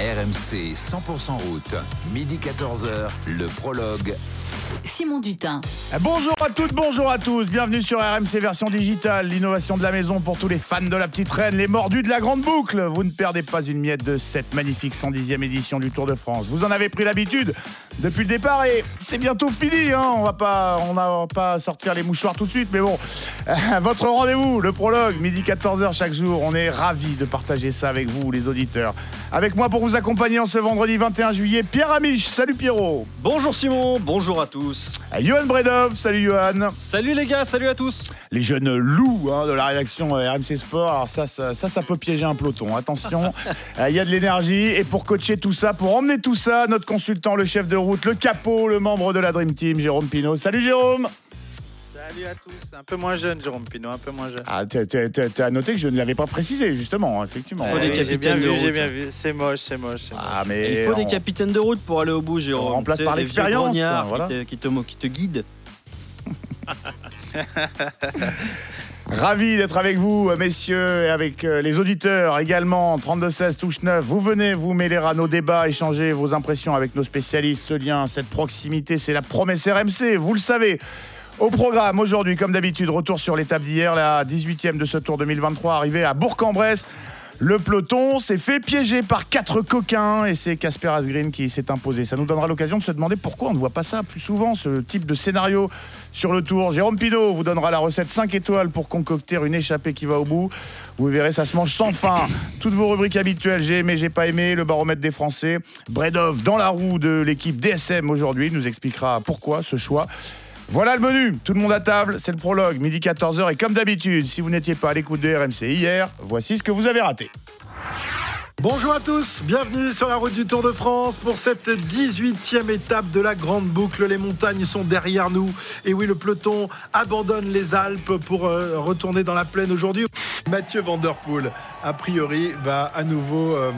RMC 100% route, midi 14h, le prologue. Simon Dutin. Bonjour à toutes, bonjour à tous. Bienvenue sur RMC version digitale, l'innovation de la maison pour tous les fans de la petite reine, les mordus de la grande boucle. Vous ne perdez pas une miette de cette magnifique 110e édition du Tour de France. Vous en avez pris l'habitude depuis le départ et c'est bientôt fini. Hein. On va pas, on va pas sortir les mouchoirs tout de suite, mais bon, votre rendez-vous, le prologue, midi 14h chaque jour. On est ravis de partager ça avec vous, les auditeurs. Avec moi pour vous accompagner en ce vendredi 21 juillet, Pierre Amiche. Salut Pierrot. Bonjour Simon, bonjour à tous. Johan Bredov, salut Johan. Salut les gars, salut à tous. Les jeunes loups hein, de la rédaction euh, RMC Sport. Alors ça, ça, ça, ça peut piéger un peloton. Attention, euh, il y a de l'énergie. Et pour coacher tout ça, pour emmener tout ça, notre consultant, le chef de route, le capot, le membre de la Dream Team, Jérôme Pinault. Salut Jérôme. Salut à tous, un peu moins jeune Jérôme Pinot, un peu moins jeune. Ah, tu as noté que je ne l'avais pas précisé, justement, effectivement. faut des Eh oui, j'ai bien capitaines de vu, route. j'ai bien vu. C'est moche, c'est moche. Ah, mais Il faut des capitaines de route pour aller au bout, Jérôme. On remplace par l'expérience, voilà. Qui te, qui, te, mo- qui te guident. Ravi d'être avec vous, messieurs, et avec euh, les auditeurs également. 32-16, touche 9. Vous venez vous mêler à nos débats, échanger vos impressions avec nos spécialistes. Ce lien, cette proximité, c'est la promesse RMC, vous le savez. Au programme aujourd'hui, comme d'habitude, retour sur l'étape d'hier, la 18e de ce Tour 2023, arrivée à Bourg-en-Bresse. Le peloton s'est fait piéger par quatre coquins et c'est Casper Asgreen qui s'est imposé. Ça nous donnera l'occasion de se demander pourquoi on ne voit pas ça plus souvent, ce type de scénario sur le tour. Jérôme Pinault vous donnera la recette 5 étoiles pour concocter une échappée qui va au bout. Vous verrez, ça se mange sans fin. Toutes vos rubriques habituelles, j'ai aimé, j'ai pas aimé, le baromètre des Français. Bredov dans la roue de l'équipe DSM aujourd'hui nous expliquera pourquoi ce choix. Voilà le menu, tout le monde à table, c'est le prologue, midi 14h et comme d'habitude, si vous n'étiez pas à l'écoute de RMC hier, voici ce que vous avez raté. Bonjour à tous, bienvenue sur la route du Tour de France pour cette 18e étape de la Grande Boucle. Les montagnes sont derrière nous et oui, le peloton abandonne les Alpes pour euh, retourner dans la plaine aujourd'hui. Mathieu Van Der Poel, a priori, va à nouveau euh,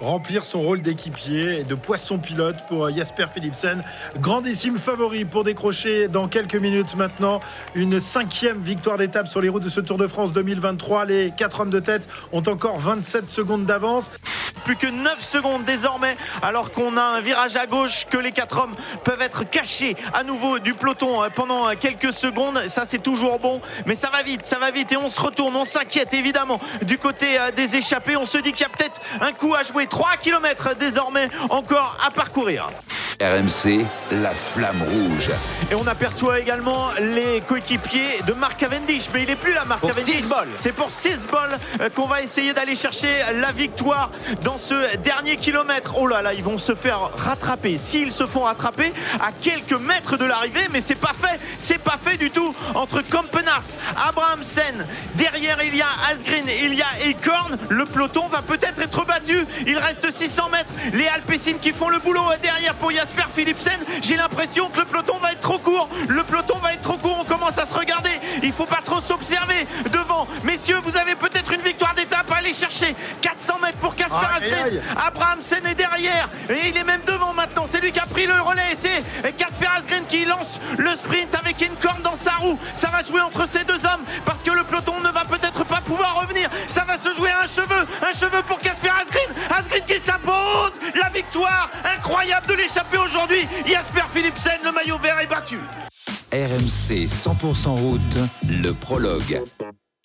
remplir son rôle d'équipier et de poisson pilote pour euh, Jasper Philipsen. Grandissime favori pour décrocher dans quelques minutes maintenant une cinquième victoire d'étape sur les routes de ce Tour de France 2023. Les quatre hommes de tête ont encore 27 secondes d'avance. plus que 9 secondes désormais, alors qu'on a un virage à gauche, que les quatre hommes peuvent être cachés à nouveau du peloton euh, pendant euh, quelques secondes. Ça, c'est toujours bon, mais ça va vite, ça va vite, et on se retourne, on s'inquiète évidemment du côté des échappés. On se dit qu'il y a peut-être un coup à jouer. 3 km désormais encore à parcourir. RMC, la flamme rouge. Et on aperçoit également les coéquipiers de Marc Cavendish. Mais il n'est plus là, Marc Pour Cavendish. C'est pour 6 balles euh, qu'on va essayer d'aller chercher la victoire dans ce dernier kilomètre. Oh là là, ils vont se faire rattraper. S'ils se font rattraper à quelques mètres de l'arrivée, mais c'est pas fait. C'est pas fait du tout. Entre Kampenarts, Abrahamsen, derrière il y a Asgreen, il y a Ekorn. Le peloton va peut-être être battu. Il reste 600 mètres. Les Alpecin qui font le boulot euh, derrière pour Jasper Philipsen. J'ai l'impression que le peloton va être trop court. Le peloton va être trop court. On commence à se regarder. Il faut pas trop s'observer devant. Messieurs, vous avez peut-être une victoire d'étape à aller chercher. 400 mètres pour Casper aïe. Abrahamsen est derrière. Et il est même devant maintenant. C'est lui qui a pris le relais. C'est Casper Asgreen qui lance le sprint avec Incorn dans sa roue. Ça va jouer entre ces deux hommes parce que le peloton ne va peut-être pas pouvoir revenir. Ça va se jouer à un cheveu. Un cheveu pour incroyable de l'échapper aujourd'hui. Jasper Philipsen, le maillot vert est battu. RMC 100% route, le prologue.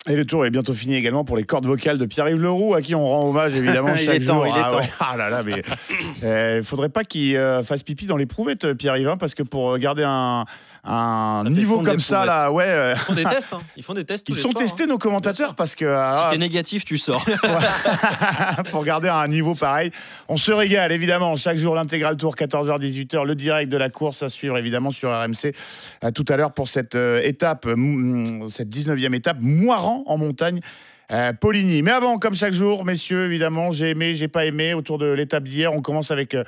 Et le tour est bientôt fini également pour les cordes vocales de Pierre-Yves Leroux, à qui on rend hommage évidemment Il chaque est temps, jour. il est ah, temps. ouais. Ah là là, mais euh, faudrait pas qu'il euh, fasse pipi dans l'éprouvettes, euh, Pierre-Yves, hein, parce que pour garder un, un Ça niveau comme ça là, ouais, euh, Ils font des tests, hein. Ils font des tests. tous ils les sont soirs, testés hein. nos commentateurs parce que Si ah, t'es négatif, tu sors. pour garder un niveau pareil. On se régale évidemment chaque jour l'intégral tour 14h-18h, le direct de la course à suivre évidemment sur RMC. À tout à l'heure pour cette euh, étape, mm, cette 19e étape, Moiran en montagne. euh, Poligny. Mais avant, comme chaque jour, messieurs, évidemment, j'ai aimé, j'ai pas aimé. Autour de l'étape d'hier, on commence avec euh,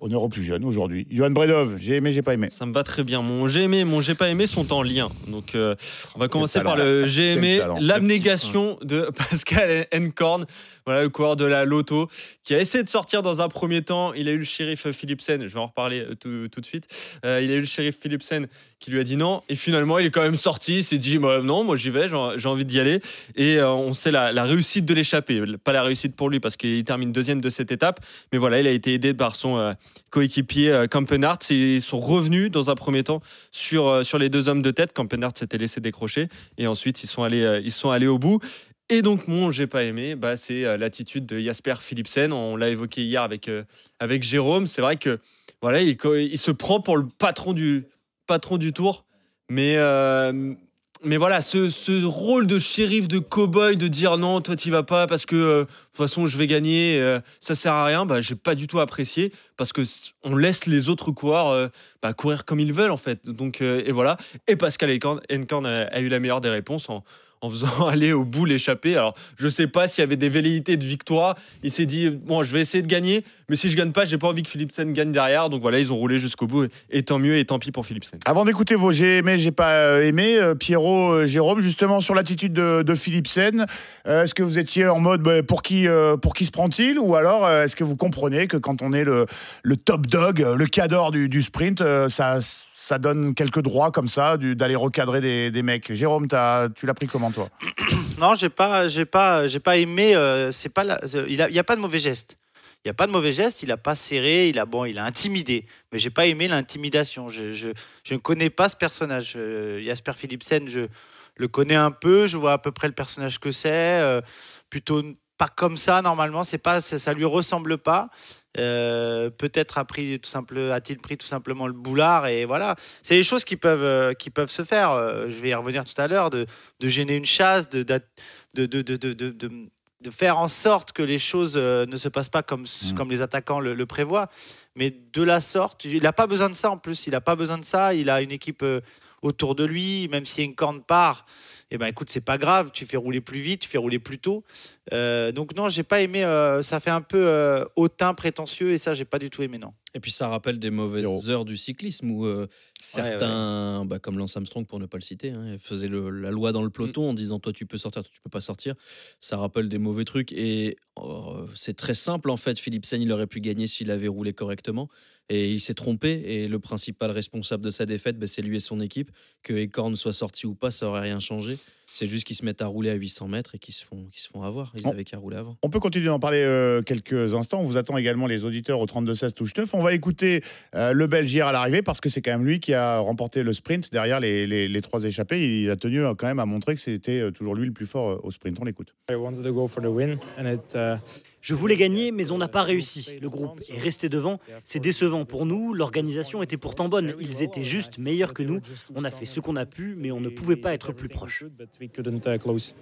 honneur au plus jeune aujourd'hui. Johan Bredov, j'ai aimé, j'ai pas aimé. Ça me va très bien. Mon j'ai aimé, mon j'ai pas aimé sont en lien. Donc, euh, on va commencer par le j'ai aimé, l'abnégation de Pascal Encorn. Voilà, le coureur de la Loto qui a essayé de sortir dans un premier temps. Il a eu le shérif Philipsen, je vais en reparler euh, tout, de suite. Euh, il a eu le shérif Philipsen qui lui a dit non. Et finalement, il est quand même sorti. Il s'est dit bah, non, moi j'y vais, j'ai envie d'y aller. Et euh, on sait la, réussite de l'échappée. Pas la réussite pour lui parce qu'il termine deuxième de cette étape. Mais voilà, il a été aidé par son coéquipier Campenart. Et Ils sont revenus dans un premier temps sur, sur les deux hommes de tête. Campenart s'était laissé décrocher. Et ensuite, ils sont allés, ils sont allés au bout. Et donc, mon j'ai pas aimé, bah, c'est euh, l'attitude de Jasper Philipsen. On l'a évoqué hier avec, euh, avec Jérôme. C'est vrai que voilà, il, se prend pour le patron du, patron du tour. Mais, euh, mais voilà, ce, ce rôle de shérif, de cow-boy, de dire non, toi t'y vas pas parce que de toute façon je vais gagner, ça sert à rien, bah, j'ai pas du tout apprécié parce que on laisse les autres coureurs bah, courir comme ils veulent en fait. Donc, et voilà. Et Pascal Encorn a, a eu la meilleure des réponses en, en faisant aller au bout l'échappée. Alors, je sais pas s'il y avait des velléités de victoire. Il s'est dit, bon, je vais essayer de gagner, mais si je gagne pas, j'ai pas envie que Philipsen gagne derrière. Donc voilà, ils ont roulé jusqu'au bout. Et tant mieux, et tant pis pour Philipsen. Avant d'écouter vos j'ai aimé, j'ai pas euh, aimé, euh, Pierrot, euh, Jérôme, justement sur l'attitude de, de Philipsen, est-ce que vous étiez en mode bah, pour, qui, pour qui se prend-il? Ou alors est-ce que vous comprenez que quand on est le, top dog, le cador du, du sprint, ça, ça donne quelques droits comme ça d'aller recadrer des, mecs Jérôme, tu l'as pris comment toi? Non, j'ai pas, j'ai pas, j'ai pas aimé. euh, c'est pas, il y a, pas de mauvais geste. Il y a pas de mauvais geste. Il a pas serré. Il a bon, il a intimidé. Mais j'ai pas aimé l'intimidation. Je ne connais pas ce personnage. Euh, Jasper Philipsen, je le connais un peu. Je vois à peu près le personnage que c'est. euh, plutôt pas comme ça normalement. C'est pas, ça, ça lui ressemble pas. Euh, peut-être a pris tout simple, a-t-il pris tout simplement le boulard et voilà. C'est des choses qui peuvent, euh, qui peuvent se faire. Euh, je vais y revenir tout à l'heure de, de gêner une chasse, de, de, de, faire en sorte que les choses ne se passent pas comme, Mm. comme les attaquants le, le prévoient. Mais de la sorte, il n'a pas besoin de ça en plus. Il n'a pas besoin de ça. Il a une équipe autour de lui, même si une corne part. Eh ben écoute, c'est pas grave. Tu fais rouler plus vite, tu fais rouler plus tôt. Euh, donc non, j'ai pas aimé. euh, ça fait un peu euh, hautain, prétentieux, et ça, j'ai pas du tout aimé. Non. Et puis ça rappelle des mauvaises Zéro. heures du cyclisme où euh, certains, bah, comme Lance Armstrong pour ne pas le citer, hein, faisait le- la loi dans le peloton en disant toi tu peux sortir, toi tu peux pas sortir. Ça rappelle des mauvais trucs et euh, c'est très simple en fait. Philipsen il aurait pu gagner s'il avait roulé correctement et il s'est trompé et le principal responsable de sa défaite bah, c'est lui et son équipe. Que Ecorn soit sorti ou pas ça aurait rien changé. C'est juste qu'ils se mettent à rouler à 800 mètres et qu'ils se font, qu'ils se font avoir. Ils Bon. avaient qu'à rouler avant. On peut continuer d'en parler euh, quelques instants. On vous attend également les auditeurs au 32-16 touche 9. On va écouter euh, le Belgier à l'arrivée parce que c'est quand même lui qui a remporté le sprint derrière les, les- les trois échappés. Il a tenu euh, quand même à montrer que c'était toujours lui le plus fort au sprint. On l'écoute. I wanted to go for the win, and it uh, Je voulais gagner, mais on n'a pas réussi. Le groupe est resté devant. C'est décevant pour nous. L'organisation était pourtant bonne. Ils étaient juste meilleurs que nous. On a fait ce qu'on a pu, mais on ne pouvait pas être plus proche. But we couldn't close.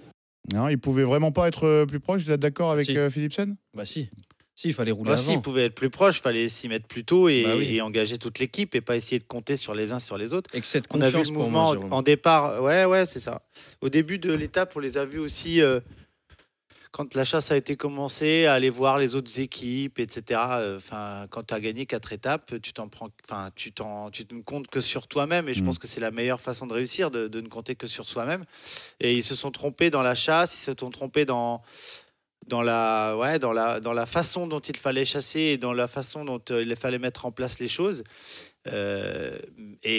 Non, il pouvait vraiment pas être euh, plus proche. Vous êtes d'accord avec Si. euh, Philipsen? Bah si, si il fallait rouler Ah, si, il pouvait être plus proche, fallait s'y mettre plus tôt et, Bah oui. et engager toute l'équipe et pas essayer de compter sur les uns sur les autres. On a vu le mouvement moi, en départ. Ouais, ouais, c'est ça. Au début de l'étape, on les a vus aussi euh, quand la chasse a été commencée, à aller voir les autres équipes, etc. Euh, Enfin, quand tu as gagné quatre étapes, tu t'en prends, enfin, tu t'en, tu ne comptes que sur toi-même. Et je Mm. pense que c'est la meilleure façon de réussir, de, de ne compter que sur soi-même. Et ils se sont trompés dans la chasse, ils se sont trompés dans dans la, ouais, dans, la, dans la façon dont il fallait chasser et dans la façon dont euh, il fallait mettre en place les choses. Euh, et,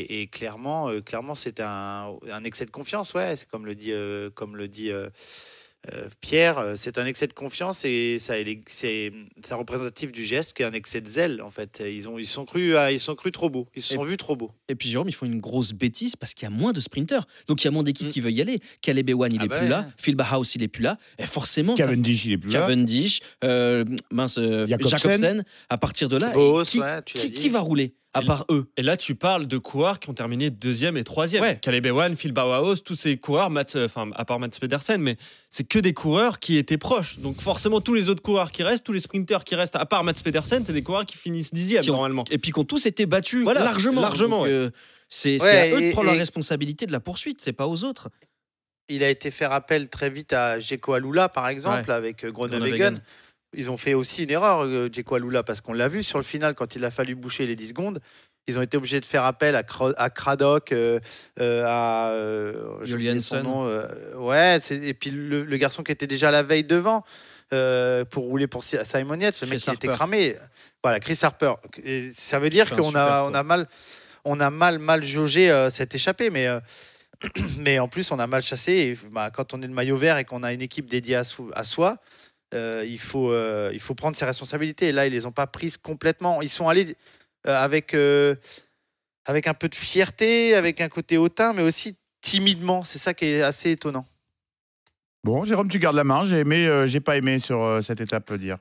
et- et clairement, euh, clairement c'est un, un excès de confiance, ouais, c'est comme le dit, euh, comme le dit Pierre, euh, c'est un excès de confiance et ça, c'est représentatif du geste qui est un excès de zèle en fait. Ils ont, ils sont cru, à- ils sont cru trop beaux, ils se Et- sont vus trop beaux. Et puis Jérôme, ils font une grosse bêtise parce qu'il y a moins de sprinters. Donc il y a moins d'équipes Mm. qui veulent y aller. Caleb Ewan, il Ah est bah plus ouais. là. Phil Bauhaus, il est plus là. Et forcément, ça- Cavendish, il est plus là. Cavendish, euh, mince, euh, Jacobsen. Jacobsen. À partir de là, Boos, et qui, ouais, tu l'as qui, dit. qui va rouler? À Et- part eux Et là, tu parles de coureurs qui ont terminé deuxième et troisième. Ouais. Caleb Ewan, Phil Bauhaus, tous ces coureurs, euh, enfin, à part Mats Pedersen, mais c'est que des coureurs qui étaient proches. Donc forcément, tous les autres coureurs qui restent, tous les sprinters qui restent, à part Mats Pedersen, c'est des coureurs qui finissent dixième Qui ont- normalement. Et puis qui ont tous été battus Voilà, largement. largement, Donc, ouais. euh, c'est Ouais, à eux de et- prendre la responsabilité de la poursuite, c'est pas aux autres. Il a été fait appel très vite à Jeko Alula, par exemple, avec euh, Groenewegen. Ils ont fait aussi une erreur, euh, Jeko Alula, parce qu'on l'a vu sur le final, quand il a fallu boucher les 10 secondes. Ils ont été obligés de faire appel à, Cro- à Craddock, euh, euh, à. euh, Julianson. nom, euh, ouais, et puis le, le garçon qui était déjà la veille devant. euh, pour rouler pour Si- Simon Yates. Le mec, il était cramé. Voilà, Chris Harper. Et ça veut dire qu'on a, super on a mal, on a mal, mal jaugé cette échappée, mais. mais en plus, on a mal chassé. Et, bah, quand on est le maillot vert et qu'on a une équipe dédiée à soi, euh, il, faut, euh, il faut prendre ses responsabilités. Et là, ils les ont pas prises complètement. Ils sont allés euh, avec, avec un peu de fierté, avec un côté hautain, mais aussi timidement. C'est ça qui est assez étonnant. Bon, Jérôme, tu gardes la main. J'ai aimé, j'ai pas aimé sur cette étape dire.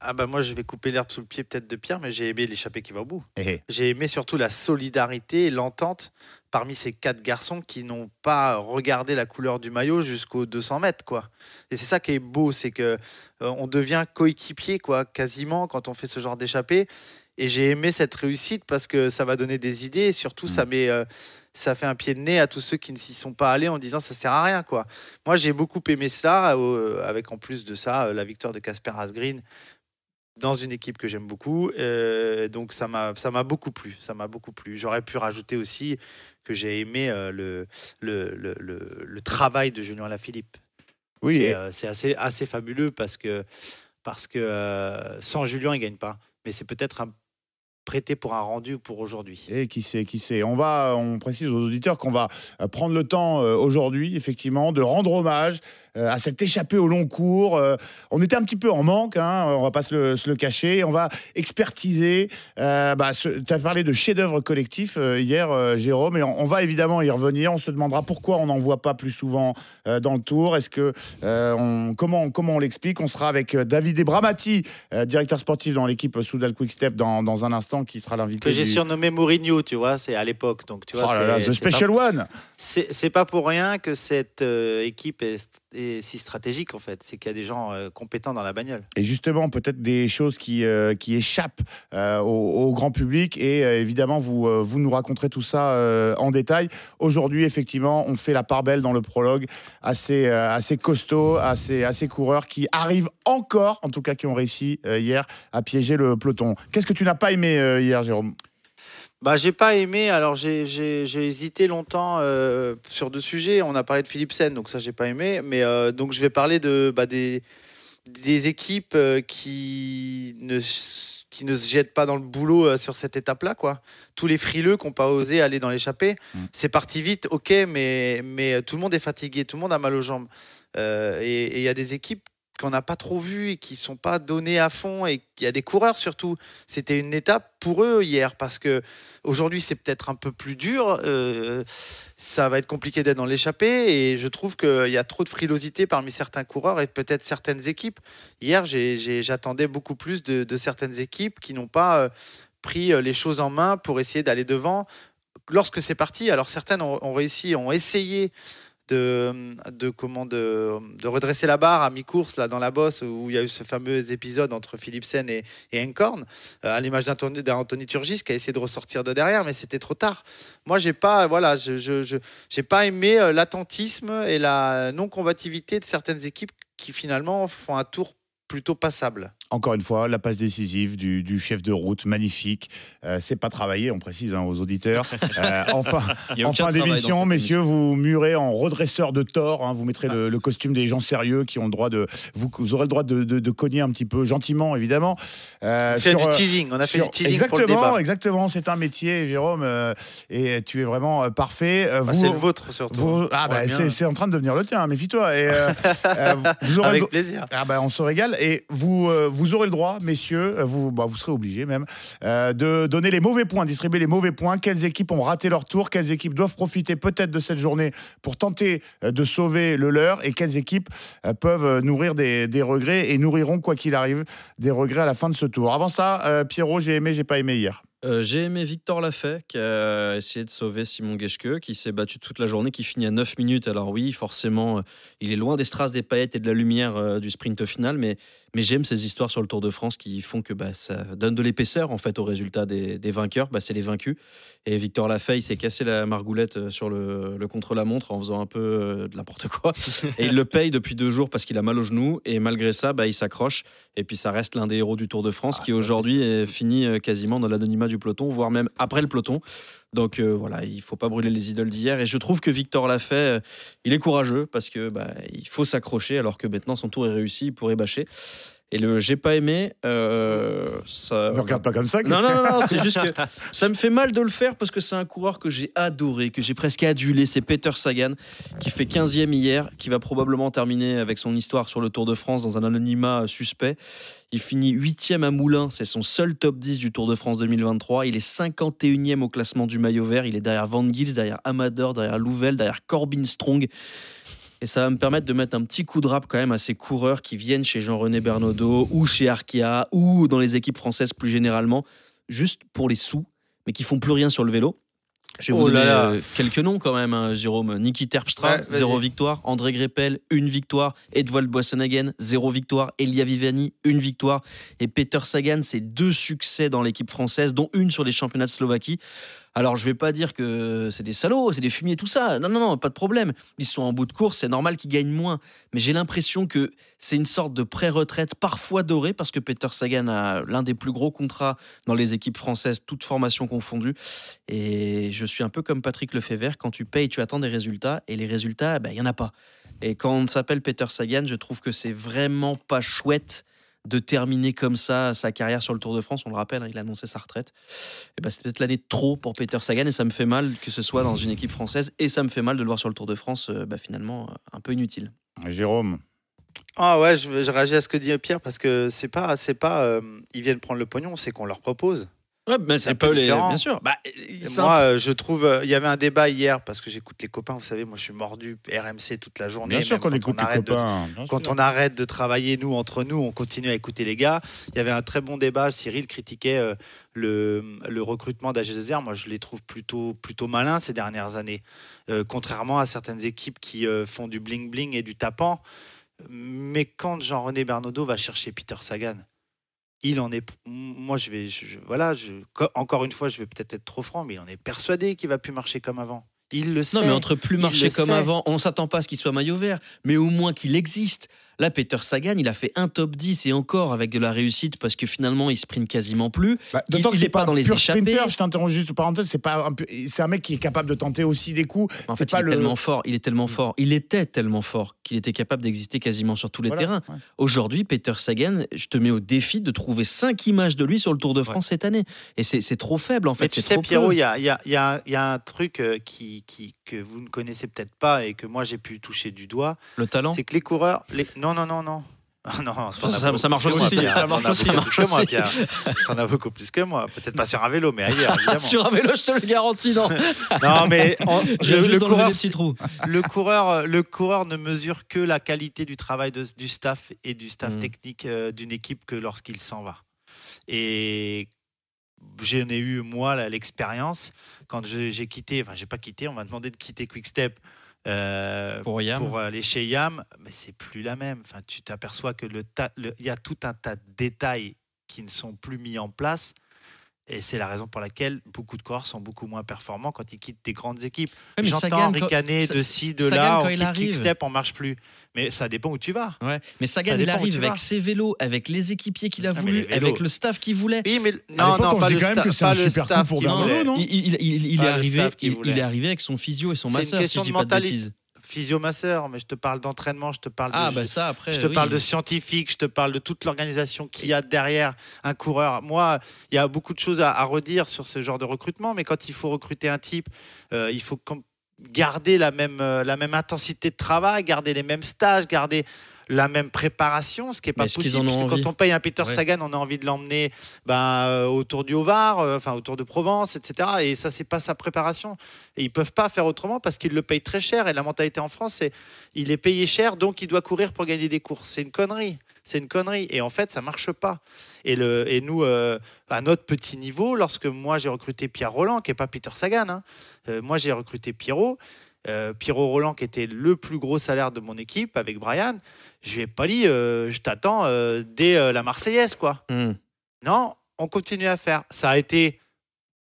Ah bah moi, je vais couper l'herbe sous le pied peut-être de Pierre, mais j'ai aimé l'échappée qui va au bout. Eh, eh. J'ai aimé surtout la solidarité l'entente parmi ces quatre garçons qui n'ont pas regardé la couleur du maillot jusqu'aux 200 mètres, quoi. Et c'est ça qui est beau, c'est que euh, on devient coéquipier, quoi, quasiment quand on fait ce genre d'échappée. Et j'ai aimé cette réussite parce que ça va donner des idées et surtout ça met, euh, ça fait un pied de nez à tous ceux qui ne s'y sont pas allés en disant ça sert à rien, quoi. Moi, j'ai beaucoup aimé cela, euh, avec en plus de ça la victoire de Casper Asgreen dans une équipe que j'aime beaucoup. euh, donc ça m'a ça m'a beaucoup plu. Ça m'a beaucoup plu. J'aurais pu rajouter aussi que j'ai aimé euh, le, le, le, le- travail de Julien Lafilippe. Oui, C'est et- euh, assez, assez fabuleux parce que, parce que euh, sans Julien, il ne gagne pas. Mais c'est peut-être un prêté pour un rendu pour aujourd'hui. Et qui sait, qui sait. On va, on précise aux auditeurs qu'on va prendre le temps aujourd'hui, effectivement, de rendre hommage euh, à cette échappée au long cours. Euh, on était un petit peu en manque, hein, on va pas se le, se le cacher. On va expertiser. Euh, bah, tu as parlé de chef-d'œuvre collectif hier, Jérôme, et on, on va évidemment y revenir. On se demandera pourquoi on n'en voit pas plus souvent dans le tour. Est-ce que on, comment, comment on l'explique On sera avec David Ebramati, directeur sportif dans l'équipe Soudal Quickstep, dans, dans un instant, qui sera l'invité. Que j'ai du- surnommé Mourinho, tu vois, c'est à l'époque. Donc, tu vois, Oh là là, The c'est pas- Special One C'est c'est pas pour rien que cette euh, équipe est, si stratégique, en fait. C'est qu'il y a des gens euh, compétents dans la bagnole. Et justement, peut-être des choses qui, euh, qui échappent euh, au, grand public. Et évidemment, vous, vous nous raconterez tout ça en détail. Aujourd'hui, effectivement, on fait la part belle dans le prologue. Assez, euh, assez costaud, assez, assez coureurs qui arrivent encore, en tout cas qui ont réussi hier, à piéger le peloton. Qu'est-ce que tu n'as pas aimé hier, Jérôme? Bah, j'ai pas aimé. Alors, j'ai- j'ai j'ai hésité longtemps euh, sur deux sujets. On a parlé de Philipsen, donc ça, j'ai pas aimé. Mais euh, donc, je vais parler de bah, des, des équipes euh, qui ne qui ne se jettent pas dans le boulot sur cette étape-là, quoi. Tous les frileux qui n'ont pas osé aller dans l'échappée, Mm. c'est parti vite, ok, mais mais tout le monde est fatigué, tout le monde a mal aux jambes. Et il y a des équipes qu'on n'a pas trop vues et qui sont pas données à fond et il y a des coureurs surtout. C'était une étape pour eux hier parce que Aujourd'hui, c'est peut-être un peu plus dur. euh, ça va être compliqué d'être dans l'échappée. Et je trouve qu'il y a trop de frilosité parmi certains coureurs et peut-être certaines équipes. Hier, j'attendais beaucoup plus de, certaines équipes qui n'ont pas euh, pris euh, les choses en main pour essayer d'aller devant. Lorsque c'est parti, alors certaines ont réussi, ont essayé de, comment, de, redresser la barre à mi-course dans la bosse où il y a eu ce fameux épisode entre Philipsen et, et Encorn euh, à l'image d'Anthony Turgis qui a essayé de ressortir de derrière, mais c'était trop tard. Moi, j'ai pas, voilà, je, je, je- j'ai pas aimé euh, l'attentisme et la non-combativité de certaines équipes qui finalement font un tour plutôt passable. Encore une fois, la passe décisive du, du chef de route, magnifique. Euh, c'est pas travaillé, on précise hein, aux auditeurs. Euh, enfin, en fin d'émission, messieurs, vous murez en redresseur de tort. hein, vous mettrez le, le costume des gens sérieux qui ont le droit de. Vous, vous aurez le droit de, de- de cogner un petit peu, gentiment, évidemment. Euh, On fait sur, du euh, teasing, on a fait sur- du teasing exactement, pour le débat. Exactement, c'est un métier, Jérôme, euh, et tu es vraiment parfait. Euh, Bah, c'est le vôtre surtout. vous- ah, bah, c'est c'est en train de devenir le tien, méfie-toi. Et, euh, euh, vous aurez le- Avec plaisir. ah bah, on se régale et vous, euh, vous aurez le droit, messieurs, euh, vous, bah, vous serez obligés même, euh, de donner les mauvais points, distribuer les mauvais points. Quelles équipes ont raté leur tour? Quelles équipes doivent profiter peut-être de cette journée pour tenter euh, de sauver le leur? Et quelles équipes peuvent nourrir des, regrets et nourriront, quoi qu'il arrive, des regrets à la fin de ce tour? Avant ça, Pierrot, j'ai aimé, j'ai pas aimé hier. Euh, J'ai aimé Victor Lafay qui a essayé de sauver Simon Geschke, qui s'est battu toute la journée, qui finit à 9 minutes. Alors oui, forcément, euh, il est loin des strass, des paillettes et de la lumière euh, du sprint final, mais, mais j'aime ces histoires sur le Tour de France qui font que bah, ça donne de l'épaisseur en fait au résultat des, des vainqueurs. Bah, C'est les vaincus. Et Victor Lafay, il s'est cassé la margoulette sur le, le contre-la-montre en faisant un peu euh, de n'importe quoi. Et il le paye depuis deux jours parce qu'il a mal au genou. Et malgré ça, bah, il s'accroche. Et puis ça reste l'un des héros du Tour de France Ah, qui aujourd'hui est fini quasiment dans l'anonymat du du peloton, voire même après le peloton. Donc euh, voilà, il faut pas brûler les idoles d'hier. Et je trouve que Victor l'a fait. euh, il est courageux parce que bah, il faut s'accrocher alors que maintenant son tour est réussi, il pourrait bâcher. Et le j'ai pas aimé, euh, ça. Ne regarde pas comme ça. Non, non, non, non, c'est juste que ça me fait mal de le faire parce que c'est un coureur que j'ai adoré, que j'ai presque adulé. C'est Peter Sagan qui fait 15e hier, qui va probablement terminer avec son histoire sur le Tour de France dans un anonymat suspect. Il finit 8e à Moulins, c'est son seul top 10 du Tour de France 2023. Il est 51e au classement du maillot vert. Il est derrière Van Gils, derrière Amador, derrière Louvel, derrière Corbin Strong. Et ça va me permettre de mettre un petit coup de rap quand même à ces coureurs qui viennent chez Jean-René Bernaudot ou chez Arkea ou dans les équipes françaises plus généralement, juste pour les sous, mais qui font plus rien sur le vélo. Je vais Oh vous là donner là. euh, quelques noms quand même, hein, Jérôme. Niki Terpstra, Ouais, zéro victoire. André Greppel, une victoire. Edvald Boissonhagen, zéro victoire. Elia Viviani, une victoire. Et Peter Sagan, c'est deux succès dans l'équipe française, dont une sur les championnats de Slovaquie. Alors, je vais pas dire que c'est des salauds, c'est des fumiers, tout ça. Non, non, non, pas de problème. Ils sont en bout de course, c'est normal qu'ils gagnent moins. Mais j'ai l'impression que c'est une sorte de pré-retraite, parfois dorée, parce que Peter Sagan a l'un des plus gros contrats dans les équipes françaises, toutes formations confondues. Et je suis un peu comme Patrick Lefebvre, quand tu payes, tu attends des résultats, et les résultats, ben, il y en a pas. Et quand on s'appelle Peter Sagan, je trouve que c'est vraiment pas chouette de terminer comme ça sa carrière sur le Tour de France. On le rappelle, hein, il a annoncé sa retraite. Et ben, c'est peut-être l'année de trop pour Peter Sagan, et ça me fait mal que ce soit dans une équipe française, et ça me fait mal de le voir sur le Tour de France, euh, bah, finalement, euh, un peu inutile. Jérôme. Ah ouais, je, je réagis à ce que dit Pierre parce que c'est pas, c'est pas, euh, ils viennent prendre le pognon, c'est qu'on leur propose. Ouais, mais C'est un c'est peu pas les. différent. Bien sûr. Bah, moi, euh, je trouve, euh, il y avait un débat hier parce que j'écoute les copains. Vous savez, moi, je suis mordu RMC toute la journée. Bien sûr qu'on quand écoute on les arrête de- copains. quand sûr. on arrête de travailler, nous, entre nous, on continue à écouter les gars. Il y avait un très bon débat. Cyril critiquait euh, le, le recrutement d'AG2R. Moi, je les trouve plutôt, plutôt malins ces dernières années. Euh, contrairement à certaines équipes qui euh, font du bling-bling et du tapant. Mais quand Jean-René Bernaudot va chercher Peter Sagan, il en est. Moi, je vais. je- je- voilà, je, co- encore une fois, je vais peut-être être trop franc, mais il en est persuadé qu'il va plus marcher comme avant. Il le sait. Non, mais entre plus marcher comme sait. avant, on s'attend pas à ce qu'il soit maillot vert, mais au moins qu'il existe. Là, Peter Sagan, il a fait un top 10 et encore avec de la réussite parce que finalement, il sprint quasiment plus. Bah, Il- D'autant que il c'est est pas pas dans les pur échappées. sprinter, je t'interromps juste parenthèse, c'est pas c'est un mec qui est capable de tenter aussi des coups. En C'est fait, pas il est le- tellement fort, il est tellement fort, il était tellement fort qu'il était capable d'exister quasiment sur tous les Voilà, terrains. ouais. Aujourd'hui, Peter Sagan, je te mets au défi de trouver cinq images de lui sur le Tour de France cette année. Et c'est c'est trop faible en fait. Mais tu sais, trop Pierrot, il y a, il y a- il y a- y a un truc euh, qui, qui- que vous ne connaissez peut-être pas et que moi j'ai pu toucher du doigt. le talent. C'est que les coureurs. Les... Non, non, non, non. Ah non, Ça- beaucoup ça marche que moi, aussi, Pierre. ça marche aussi, beaucoup ça plus que marche moi, aussi. Pierre. T'en as beaucoup plus que moi. Peut-être pas sur un vélo, mais ailleurs, évidemment. Sur un vélo, je te le garantis, non. Non, mais le, coureur, le, coureur, le coureur ne mesure que la qualité du travail de- du staff et du staff Mm. technique euh, d'une équipe que lorsqu'il s'en va. Et j'en ai eu, moi, l'expérience. Quand j'ai quitté, enfin, j'ai pas quitté, on m'a demandé de quitter Quickstep. Euh, Pour Yam. pour aller chez Yam, mais c'est plus la même. Enfin, tu t'aperçois que le- il y a tout un tas de détails qui ne sont plus mis en place. Et c'est la raison pour laquelle beaucoup de coureurs sont beaucoup moins performants quand ils quittent des grandes équipes. J'entends quand- ricaner de ci, de Sagan, là, quand on il quitte arrive. Quickstep, on marche plus. Mais ça dépend où tu vas. Ouais, mais Sagan, Ça il arrive avec vas. ses vélos, avec les équipiers qu'il a Ah, voulu, avec le staff qu'il voulait. Oui, mais À non, non, on pas le, sta- pas staff pour il, il- il- est le arrivé, staff qu'il il, voulait. il est arrivé avec son physio et son C'est une masseur. Si question je dis de pas mentalité. Physio-masseur, mais je te parle d'entraînement, je te parle Ah de. bah ça après. je te oui. parle de scientifique, je te parle de toute l'organisation qu'il y a derrière un coureur. Moi, il y a beaucoup de choses à, à redire sur ce genre de recrutement, mais quand il faut recruter un type, euh, il faut garder la même, euh, la même intensité de travail, garder les mêmes stages, garder la même préparation, ce qui n'est pas qu'ils possible. en ont parce que quand on paye un Peter Ouais. Sagan, on a envie de l'emmener ben, euh, autour du Haut-Var, euh, enfin autour de Provence, etc. Et ça, c'est pas sa préparation. Et ils peuvent pas faire autrement parce qu'ils le payent très cher. Et la mentalité en France, c'est il est payé cher, donc il doit courir pour gagner des courses. C'est une connerie. C'est une connerie. Et en fait, ça marche pas. Et, le, et nous, euh, à notre petit niveau, lorsque moi j'ai recruté Pierre Roland, qui est pas Peter Sagan, hein, euh, moi j'ai recruté Pierrot. Euh, Pierrot Roland, qui était le plus gros salaire de mon équipe avec Brian, je lui ai pas dit, euh, je t'attends euh, dès la Marseillaise, quoi. Hmm. Non, on continue à faire. Ça a été